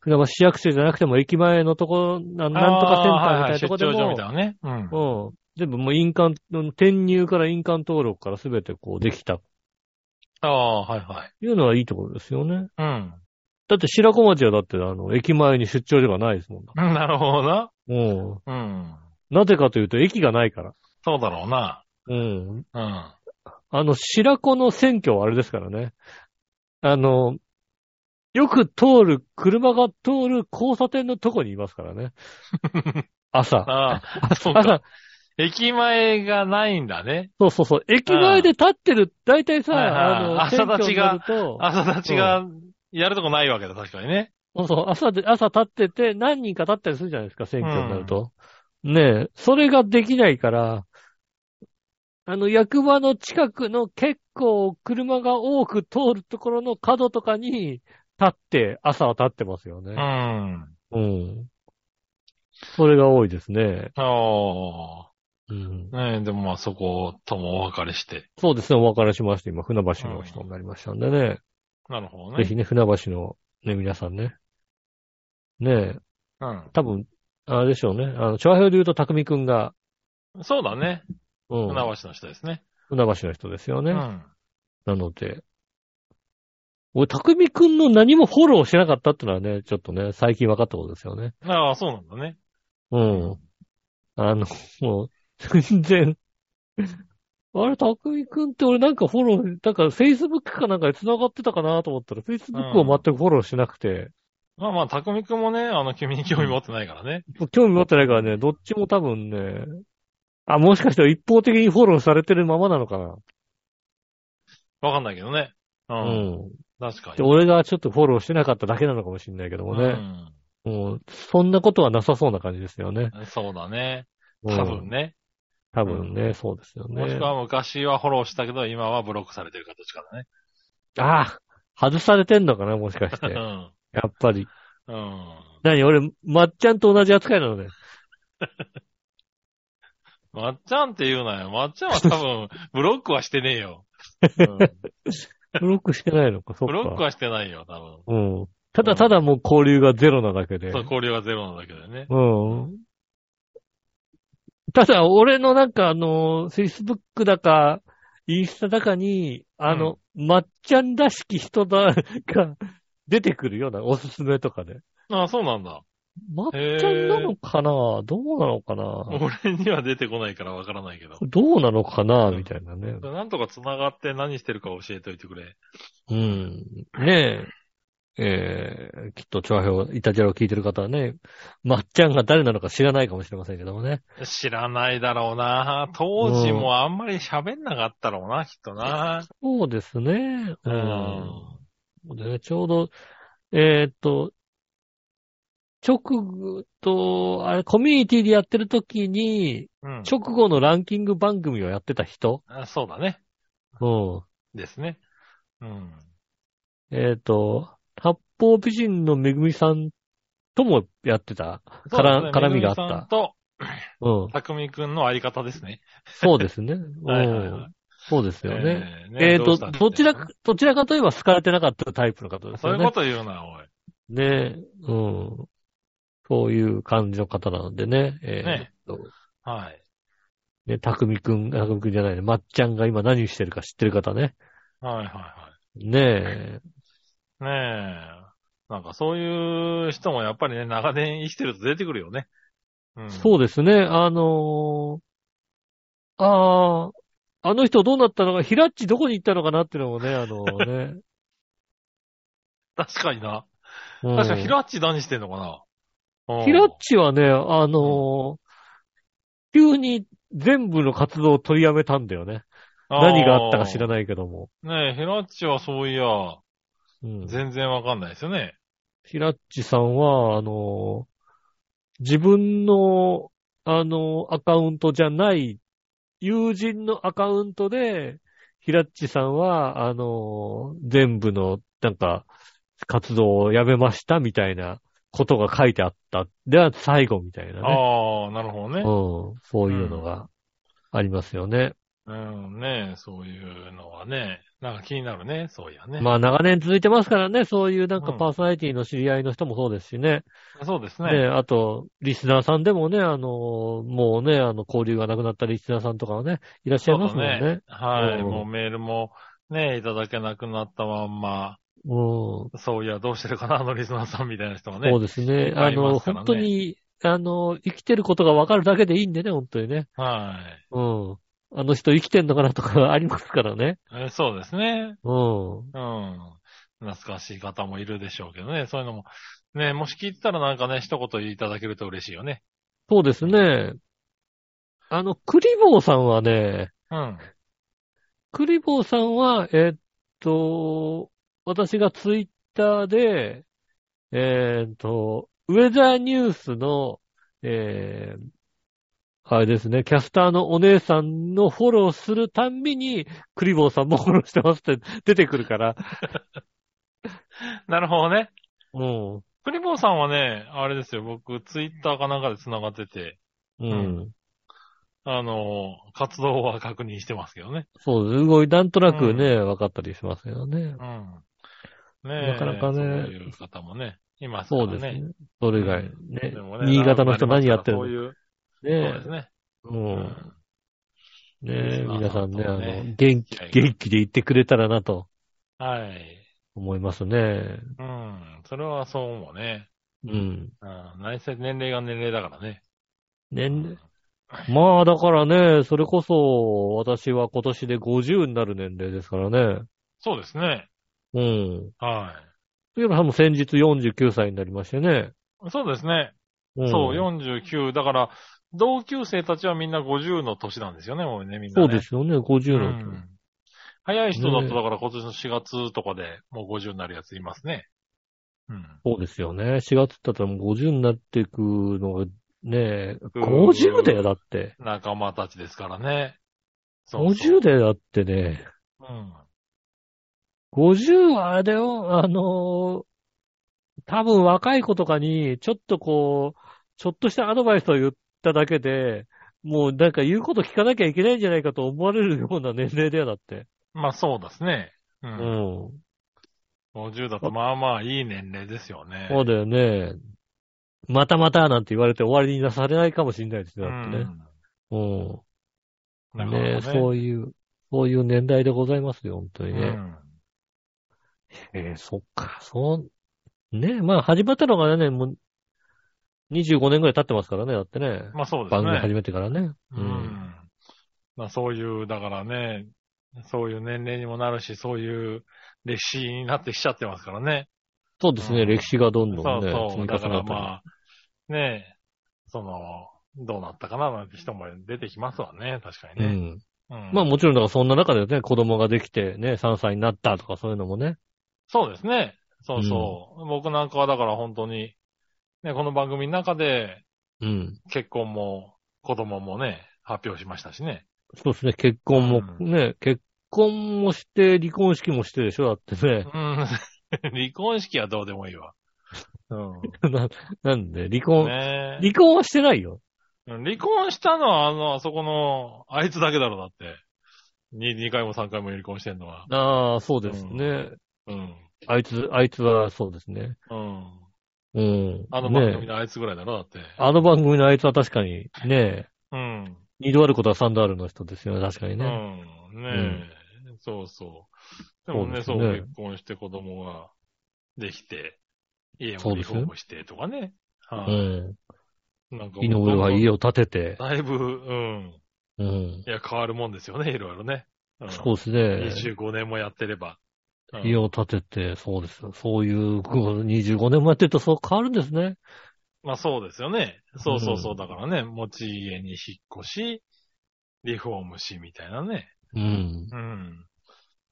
船橋市役所じゃなくても駅前のところ、ななんとかセンターみたいなところでも、はいはい出張所みたいなね。うん。うん。全部もう印鑑、転入から印鑑登録からすべてこうできた。ああ、はいはい。いうのはいいところですよね。うん。だって白子町はだってあの、駅前に出張所がないですもんだ。なるほどな。うん。うん。なぜかというと駅がないから。そうだろうな。うん。うん。あの、白子の選挙はあれですからね。あの、よく通る、車が通る交差点のとこにいますからね。朝。ああ、そうか。朝、駅前がないんだね。そうそうそう。駅前で立ってる、大体さ、はいはいあの、朝立ちが朝立ちがやるとこないわけだ、確かにね。そうそう、朝で、朝立ってて、何人か立ったりするじゃないですか、選挙になると。ねえ、それができないから、あの、役場の近くの結構車が多く通るところの角とかに立って、朝は立ってますようね。ん。うん。それが多いですね。ああ。うん。ねえ、でもまあそこともお別れして。そうですね、お別れしまして、今、船橋の人になりましたんでね。なるほどね。ぜひね、船橋のね、皆さんね。ねえ、うん。多分、あれでしょうね。あの、調和表で言うと、匠くんが、そうだね。うん。船橋の人ですね。船橋の人ですよね。うん。なので、俺、匠くんの何もフォローしてなかったってのはね、ちょっとね、最近分かったことですよね。ああ、そうなんだね。うん。あの、もう、全然、あれ、匠くんって俺なんかフォロー、なんか Facebook かなんかで繋がってたかなと思ったら、Facebook を全くフォローしてなくて、まあまあ、たくみくんもね、あの、君に興味持ってないからね。興味持ってないからね、どっちも多分ね、あ、もしかしたら一方的にフォローされてるままなのかな？わかんないけどね。う。うんん。確かに。で、俺がちょっとフォローしてなかっただけなのかもしれないけどもね。もう、そんなことはなさそうな感じですよね。うん。そうだね。うん多分ね。多分ね、そうですよね。もしくは昔はフォローしたけど、今はブロックされてるかどっちかだね。ああ、外されてんのかな、もしかして。うやん。っぱり。うん。何俺、まっちゃんと同じ扱いなのね。まっちゃんって言うなよ。まっちゃんは多分、ブロックはしてねえよ。うんブロックしてないのか、そっブロックか。はしてないよ、多分。うん。ただただもう交流がゼロなだけで。そう、交流がゼロなだけでね。うん。ただ、俺のなんかあの、Facebook だか、インスタだかに、あの、まっちゃんらしき人だが出てくるような、おすすめとかで。ああ、そうなんだ。まっちゃんなのかな？どうなのかな？俺には出てこないからわからないけど。どうなのかな？みたいなね。なんとか繋がって何してるか教えておいてくれ。うん。ねえ。えー、きっと、チョアヘオ、イタジャラを聞いてる方はね、まっちゃんが誰なのか知らないかもしれませんけどもね。知らないだろうな。当時もあんまり喋んなかったろうな、きっとな。そうですね。ううん。でね、ちょうど、えーっと、直後と、あれ、コミュニティでやってる時に、うん。直後のランキング番組をやってた人あそうだね。うん。ですね。うん。えーっと、八方美人のめぐみさんともやってた、ね絡みがあっめぐみさんた。と、うん。たくみくんのあり方ですね。そうですね。はいはいうんはい。そうですよね。えーねえーっと、どちらか、どちらかといえば好かれてなかったタイプの方ですよね。そういうこと言うな、おい。ねうん。そういう感じの方なのでね。えーねはい。ね、たくみくん、たくみくんじゃないね。まっちゃんが今何してるか知ってる方ね。はいはいはねい。ねえ。なんかそういう人もやっぱりね、長年生きてると出てくるよね。うえ。ん。そうですね。あのーああ、あの人どうなったのか、ヒラッチどこに行ったのかなっていうのもね、あのね。確かにな。うん確かにヒラッチ何してんのかな。うんヒラッチはね、あのー急に全部の活動を取りやめたんだよね。何があったか知らい。ないけども。ねえ、ヒラッチはそういや、うん、全然わかんないですよね。ヒラッチさんは、あの、自分の、あの、アカウントじゃない、友人のアカウントで、ヒラッチさんは、あの、全部の、なんか、活動をやめましたみたいなことが書いてあった。では最後みたいなね。ああ、なるほどね。うん。そういうのがありますよね。うん、ねそういうのはね、なんか気になるね、そういやね。まあ長年続いてますからね、そういうなんかうんパーソナリティの知り合いの人もそうですしね。そうですね、ね。あと、リスナーさんでもね、あの、もうね、あの、交流がなくなったリスナーさんとかはね、いらっしゃいますもんね。ね。はい。うんもうメールもね、いただけなくなったまんま、うん。そういや、どうしてるかな、あのリスナーさんみたいな人がね。そうですね。あの、本当に、あの、生きてることがわかるだけでいいんでね、本当にね。はい。うん。あの人生きてんのかなとかありますからね。えそうですね。うん。うん。懐かしい方もいるでしょうけどね。そういうのも。ね、もし聞いてたらなんかね、一言いただけると嬉しいよね。そうですね。あの、クリボーさんはね、うん。クリボーさんは、えっと、私がツイッターで、えっと、ウェザーニュースの、えー、あれですね、キャスターのお姉さんのフォローするたんびに、クリボーさんもフォローしてますって出てくるから。なるほどね。うん。クリボーさんはね、あれですよ、僕、ツイッターかなんかで繋がってて、うん。あの、活動は確認してますけどね。そうです。すごい、なんとなくね、分かったりしますよね。うん。ねえ。なかなかねそういう方もね、いますからね。そうですね。それ以外、ねでもね新潟の人何やってるの？そういう、そうねですね。うん。ねえ、うん皆さんね、あの、ね元気元気で言ってくれたらなとはい。思いますね。うん。それはそう思うね。うん。うん。内せ年齢が年齢だからね。年齢、まあだからね、それこそ私は今年で50になる年齢ですからね。そうですね。うん。は杉浦さんも先日49歳になりましてね。い。そうですね。うん、そう、49。だから、同級生たちはみんな50の年なんですよね、もうね、みんな、ね。そうですよね、50うの。ん。早い人だねと、だから今年の4月とかでもう50になるやついますね。うん。そうですよね。4月だったらもう50になっていくのがね、うん50だよ、だって。仲間たちですからね。そうそう50だよ、だってね。うん。50はあれだよ、あのー多分若い子とかに、ちょっとこう、ちょっとしたアドバイスを言っただけで、もうなんか言うこと聞かなきゃいけないんじゃないかと思われるような年齢だよ、だって。まあそうですね。う。うんん。50だとまあまあいい年齢ですよね。そうだよね。またまたなんて言われて終わりになされないかもしれないですうよ、だってね。ん。うん。なるほどねそういう、そういう年代でございますよ、本当にね。うん。えーそっか、そう、ねまあ始まったのがね、もう、25年ぐらい経ってますからね、だってね。まあそうですね。番組始めてからね。うん。まあそういう、だからね、そういう年齢にもなるし、そういう歴史になってきちゃってますからね。そうですね、うん歴史がどんどんね、そうそう。積みだから重なってるまあ、ねえ、その、どうなったかななんて人も出てきますわね、確かにね。うん。うんまあもちろん、だからそんな中でね、子供ができてね、3歳になったとかそういうのもね。そうですね。そうそう。僕なんかはだから本当に、ね、この番組の中でうん。結婚も子供もね、発表しましたしね。そうですね、結婚もうね、結婚もして、離婚式もしてでしょ、だってね。うん。離婚式はどうでもいいわ。うん。ななんで、離婚、ねえ離婚はしてないよ。うん離婚したのは、あの、あそこの、あいつだけだろ、だって。2, 二回も3回も離婚してんのは。ああ、そうですね。うん。あいつ、あいつはそうですね。うん。うん。あの番ね組のあいつぐらいだろ、だって。あの番組のあいつは確かに、ねうん。二度あることは三度あるの人ですよね、確かにうね。ん。ねえ。そうそう。でもね、そうね結婚して子供ができて、家もリフォームしてとかね。うはい。ん。なんか井上は家を建てて、だいぶ、うん。うん。いや、変わるもんですよね、いろいろね。うん。そうですね。25年もやってれば。うん家を建てて、そうですよ。そういう、こう25年もやってるとそう変わるんですね。まあそうですよね。そうそうそうう。んだからね、持ち家に引っ越し、リフォームしみたいなね。うん。うん。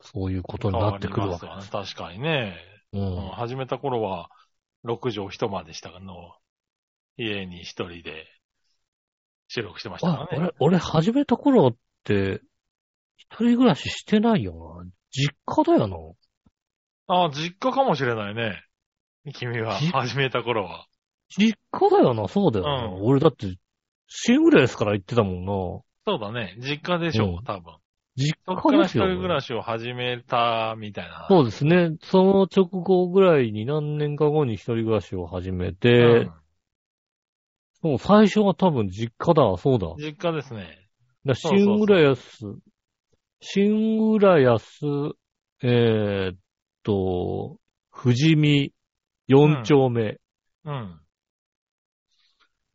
そういうこと変になってくるわけます。確かにね。ううんん。始めた頃は、6畳一間でしたがの、家に一人で収録してましたあ、からね。俺、俺始めた頃って、一人暮らししてないよな。実家だよな。ああ、実家かもしれないね。君は、じ始めた頃は。実家だよな、そうだよな。うん俺だって、新浦安から行ってたもんな。そうだね。実家でしょうんう、多分。実そっから一家ですよ。人暮らしを始めた、みたいな。そうですね。その直後ぐらいに何年か後に一人暮らしを始めて、もう最初は多分実家だ、そうだ。実家ですね。らそうそうそう新浦安、新浦安、えーっと、富士見4丁目。うん。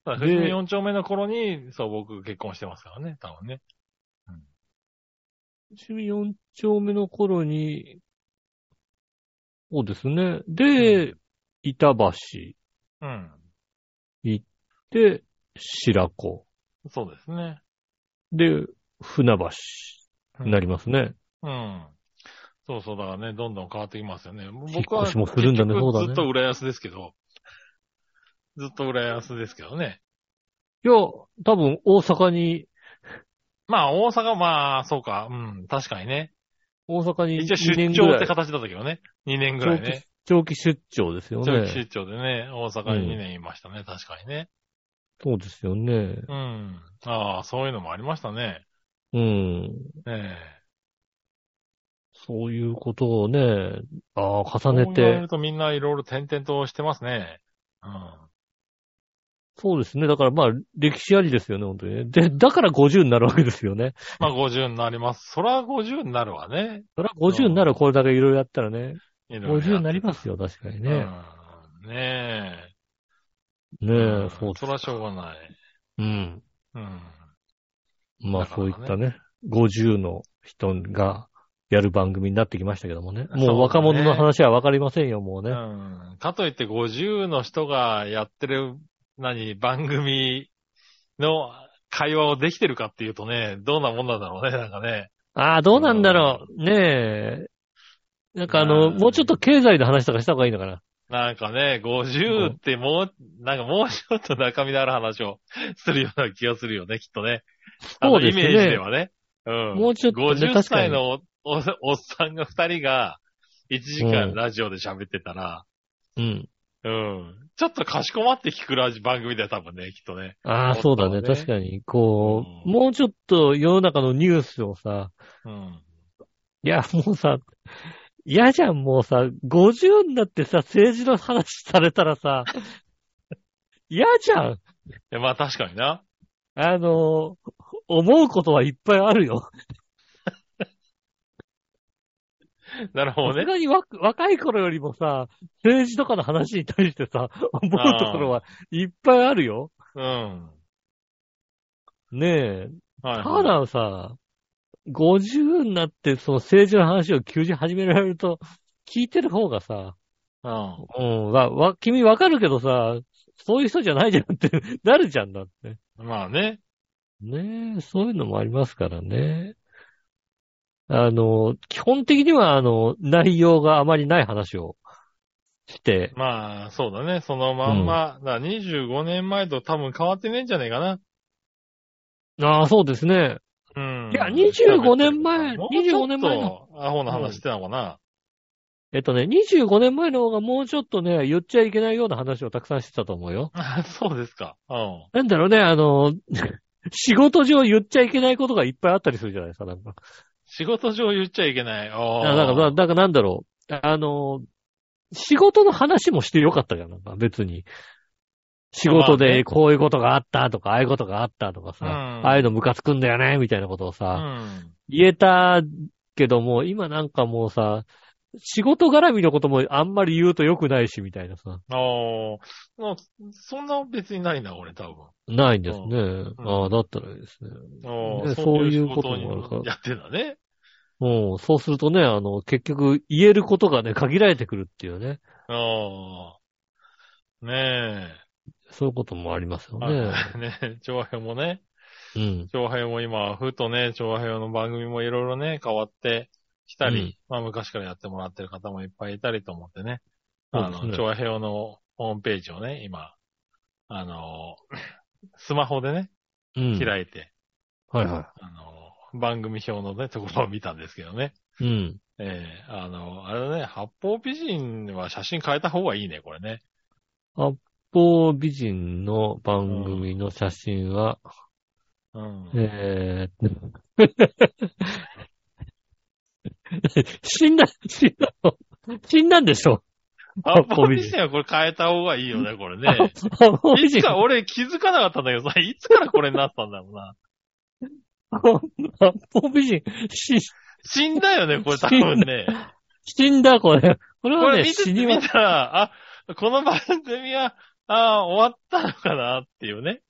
だからで富士見4丁目の頃に、そう、僕結婚してますからね、多分ね。富士見4丁目の頃に、そうですね。で、板橋うん。で、白子。そうですね。で、船橋になりますね。うん。そうそう、だからね、どんどん変わってきますよね。僕は、ずっと浦安ですけど、ずっと浦安ですけどね。いや、多分大阪に、まあ、大阪、まあ、そうか、うん、確かにね。大阪に一応2出張って形だったけどね。2年ぐらいね。長期出張ですよ長期ね。出張でね、大阪に2年いましたね、確かにね。そうですよね。うん。ああ、そういうのもありましたね。うん。ええそういうことをね、ああ、重ねそうる、とみんないろいろ転々としてますね。うん。そうですね。だからまあ、歴史ありですよね、本当にね。で、だから50になるわけですよね。まあ50になります。そら50になるわね。それは50になるこれだけいろいろやったらね、いろいろやって50になりますよ、確かにね。うん。ねえ。ねうんえ、そうそらしょうがない。うん。うん。まあ、そういったね、50の人がやる番組になってきましたけどもね。もう若者の話はわかりませんよ、もうね。うん。かといって50の人がやってる、何、番組の会話をできてるかっていうとね、どんなもんなんだろうね、なんかね。ああ、どうなんだろう。ねえ。なんかあの、うんもうちょっと経済の話とかした方がいいのかな。なんかね、50ってもう、なんかもうちょっと中身のある話をするような気がするよね、きっとね。そうですねイメージではね。うん。もうちょっとね50確かに歳のおおおっさんが2人が1時うん間ラジオで喋ってたら、うん。うん。ちょっとかしこまって聞くラジ番組だよ、多分ね、きっとね。ああ、そうだね。そうだね確かに。こう、うんもうちょっと世の中のニュースをさ、うん。いや、もうさ、嫌じゃん、もうさ、50になってさ、政治の話されたらさ、嫌じゃん。いやまあ確かにな。あの、思うことはいっぱいあるよ。なるほどね。さすがにわ若い頃よりもさ、政治とかの話に対してさ、思うところはいっぱいあるよ。うん。ねえ。はい、たださ、50になってその政治の話を急に始められると、聞いてる方がさ、うん。うん、わ、わ、君わかるけどさ、そういう人じゃないじゃんって なるじゃんだって。まあね。ねえ、そういうのもありますからね。あの、基本的にはあの、内容があまりない話をして、まあ、そうだね。そのまんま、だから25年前と多分変わってねえんじゃねえかな。ああ、そうですね。うん。いや25年前もうちょっと25年前の。アホな話してたのかな。えっとね、25年前の方がもうちょっとね、言っちゃいけないような話をたくさんしてたと思うよ。あ そうですか。うん。なんだろうね、あの、仕事上言っちゃいけないことがいっぱいあったりするじゃないですか、なんか。仕事上言っちゃいけない。ああだから、だからなんだろう。あの、仕事の話もしてよかったじゃん、なんか別に。仕事でこういうことがあったとか、ああいうことがあったとかさ、うんああいうのムカつくんだよね、みたいなことをうさ、ん。言えたけども、今なんかもうさ、仕事絡みのこともあんまり言うと良くないし、みたいなさ。ああ、まあそんな別にないな、俺多分。ないんですね。んああ、だったらいいですね。ああねそういうこと仕もあるかやってんだね。もう、そうするとね、あの、結局言えることがね、限られてくるっていうね。ああ。ねそういうこともありますよえ。ね。はいね長編もね、うん。長編も今、ふとね、長編の番組もいろいろね、変わってきたり、うんまあ昔からやってもらってる方もいっぱいいたりと思ってね。あそうですねの、長編のホームページをね、今、あの、スマホでね、うん。開いて、はいはあの、番組表のね、ところを見たんですけどね。い。うん。ええあの、あれだね、八方美人は写真変えた方がいいね、これね。八方美人の番組の写真は、うん。えー、死んだ、死んだの、死んだんでしょ？八方美人はこれ変えた方がいいよね、これね。いつか、俺気づかなかったんだけどさ、いつからこれになったんだろうな。八方美人、死、死んだよね、これ多分ね。死んだ、これ。これこはね、死にまみたら、あ、この番組は、ああ、終わったのかなっていうね。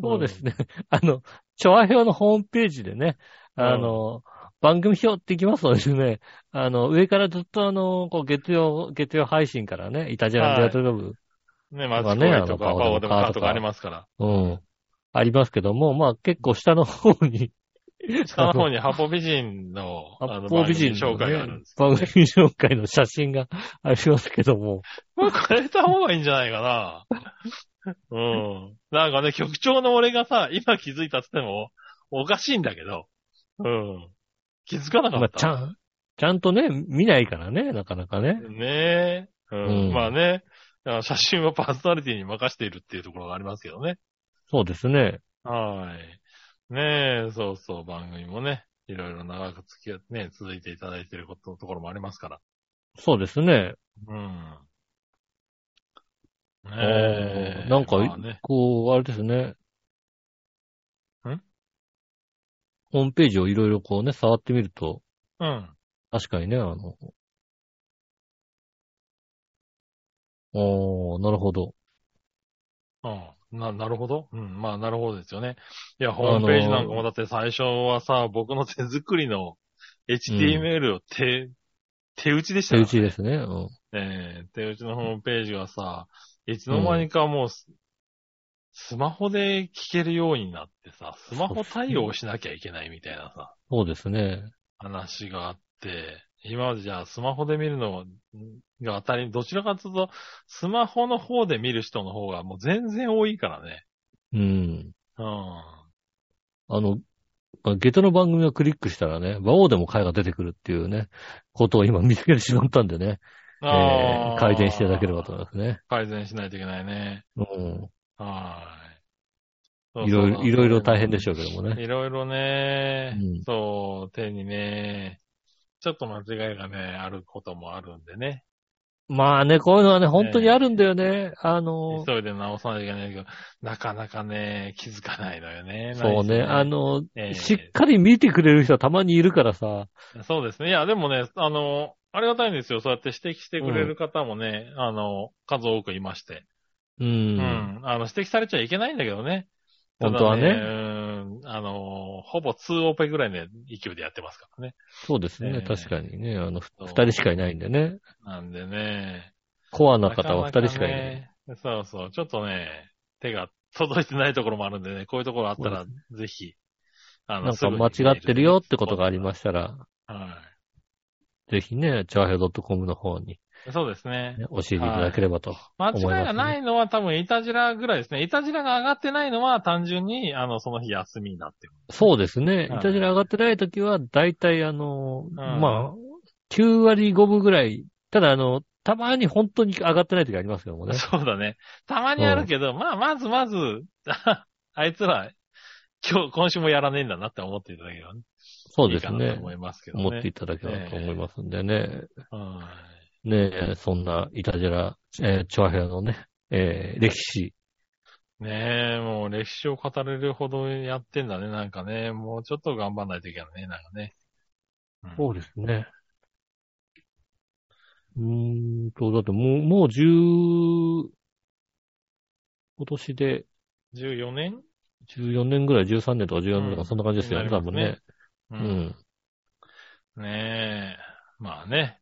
そうですね。あの、調和表のホームページでね、あの、番組表っていきますとですね、あの、上からずっとあの、こう月曜、月曜配信からね、イタジランデアトロブ、ね、マまあねとか、パオでもパオとかカーとかありますから。うん、ありますけども、まあ結構下の方に、下の方に八方美人の、あの、八方美人紹介があるんねです、よ番組紹介の写真がありますけども、これ変えた方がいいんじゃないかな。うん。なんかね、局長の俺がさ、今気づいたって言っても、おかしいんだけど、うん。気づかなかまあ、った。ちゃん、ちゃんとね、見ないからね、なかなかね。ねえ。うん。うんまあね、あ写真はパーソナリティに任せているっていうところがありますけどね。そうですね。はい。ねえ、そうそう、番組もね、いろいろ長く付き合ってね、続いていただいていること、ところもありますから。そうですね。うん。ねおえ。ーなんかまあね。こう、あれですね。ん？ホームページをいろいろこうね、触ってみると、うん。確かにね、あの、おー、なるほど。うん。な、なるほど？うん。まあ、なるほどですよね。いや、ホームページなんかもだって最初はさ、僕の手作りの HTML を手、手打ちでした手から打ちですね。うん。ねえ、手打ちのホームページがさ、いつの間にかもうス、スマホで聞けるようになってさ、スマホ対応しなきゃいけないみたいなさ、そうですね。話があって、今までじゃあスマホで見るのが当たり、どちらかというと、スマホの方で見る人の方がもう全然多いからね。うん。うん。あの、まあゲトの番組をクリックしたらね、馬王でも回が出てくるっていうね、ことを今見つけてしまったんでね、えあーー改善していただければと思いますね。改善しないといけないね。うん。はい。いろいろ、いろいろ大変でょしょうけどもね。いろいろね、うんそう、手にね、ちょっと間違いがね、あることもあるんでね。まあね、こういうのはね、本当にあるんだよね。あの、急いで直さないといけないけど、なかなかね、気づかないのよね。そうね、あ何の、ええしっかり見てくれる人はたまにいるからさ、せそうですね。いや、でもね、あの、ありがたいんですよ。そうやって指摘してくれる方もね、あの、数多くいまして。う。うんん。あの、指摘されちゃいけないんだけどね。本当はね。あの、ほぼ2オペぐらいの勢いでやってますからね。そうですね、ええ確かにね。あの、二人しかいないんでね。なんでね。コアな方は二人しかいない。ねそうそう。ちょっとね、手が届いてないところもあるんでね、こういうところあったら、ぜひ、あなんか間違ってるよってことがありまししたら、た。はぜひね、チャーヘド .com の方に、い。そうですね。ね、教えていただければと間思います、ね。違いがないのは多分、イタジラぐらいですね。イタジラが上がってないのは単純に、あの、その日休みになってる。そうですね。はいいたじら上がってない時は、だいたいあの、んまあ、9割5分ぐらい。ただあの、たまに本当に上がってない時ありますけどもね。そうだね。たまにあるけど、まあ、まずまず、あいつら、今日、今週もやらねえんだなって思っていただければね。そうですねいい。思いますけどね。思っていただければと思いますんでね。はねえ、そんな、いたじら、えー、チョアヘアのね、えー、歴史。い。ねえ、もう歴史を語れるほどやってんだね、なんかね。もうちょっと頑張んないといけないね、なんかね。うんそうですね。うーんと、だってもう、もう10、今年で14年？14年ぐらい、13年とか14年とうんか、そんな感じですよね、なりますね多分ね。うう。ん。ねえ。まあね。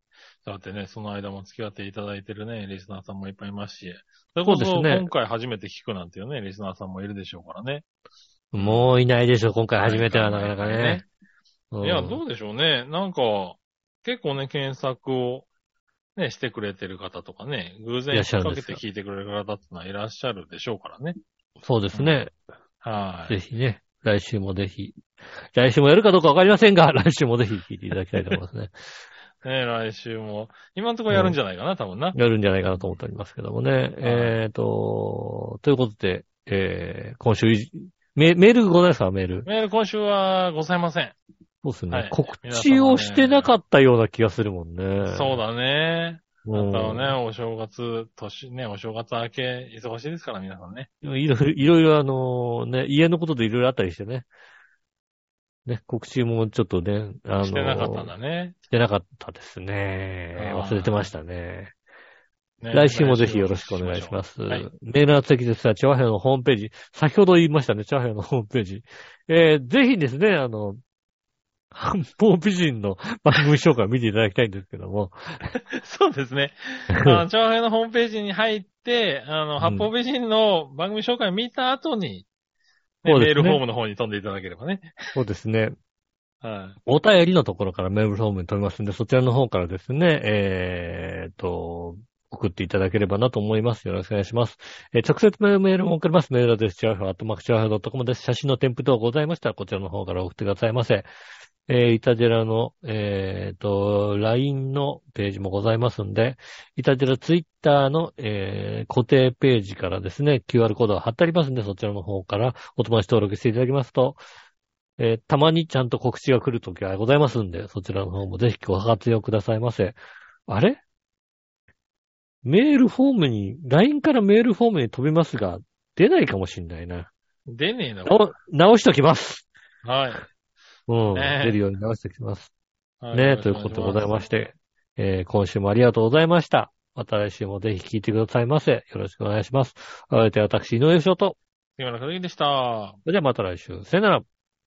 だってね、その間も付き合っていただいてるね、リスナーさんもいっぱいいますし。それこそ、そうですね今回初めて聞くなんていうね、リスナーさんもいるでしょうからね。もういないでしょ、今回初めてはなかなかね。うんいや、どうでしょうね。なんか、結構ね、検索を、ね、してくれてる方とかね、偶然引っ掛けて聞いてくれる方ってのはいらっしゃるでしょうからね。そうですね。はい。ぜひね、来週もぜひ。来週もやるかどうかわかりませんが、来週もぜひ聞いていただきたいと思いますね。ね、来週も。今のところやるんじゃないかな、多分な。やるんじゃないかなと思っておりますけどもね。えっ、と、ということで、えー、今週い、メメールございますかメール？メール今週はございません。そうですね、はい告知をしてなかったような気がするもんね。そうだね。うん。あとはね、お正月、年ね、お正月明け、忙しいですから、皆さんね。いろいろ、いろいろあのね、家のことでいろいろあったりしてね。ね、告知もちょっとね、あのしてなかったんだね。してなかったですね。忘れてましたね。ね来週もぜひよろしくお願いします。はいメールの先ですが、チョアヘアのホームページ、先ほど言いましたね、チョアヘアのホームページ。えー、ぜひですね、あの、半方美人の番組紹介を見ていただきたいんですけども。そうですね。あの、長編のホームページに入って、あの、ん八方美人の番組紹介を見た後に、ねそうですねメールフォームの方に飛んでいただければね。そうですね。はお便りのところからメールフォームに飛びますんで、そちらの方からですね、えーっと、送っていただければなと思います。よろしくお願いします。えー直接メールも送れます。メールアドレス、チャーフアットマークチャーフ .com です。写真の添付等ございましたら、こちらの方から送ってくださいませ。えー、イタジェラの、えーっと、LINE のページもございますんで、イタジェラツイッターの、えー固定ページからですね、QR コードが貼ってありますんで、そちらの方からお友達登録していただきますと、えーたまにちゃんと告知が来るときはございますんで、そちらの方もぜひご活用くださいませ。あれ？メールフォームに、LINE からメールフォームに飛びますが、出ないかもしんないな。い。出ねえの。直直しときます。はい。うん。ねえ出るように直しておきます。はいねということでございまし。て、えー今週もありがとうございました。また来週もぜひ聞いてくださいませ。よろしくお願いします。お相手は私、井上翔と。今のくぎでした。それではまた来週。さよなら。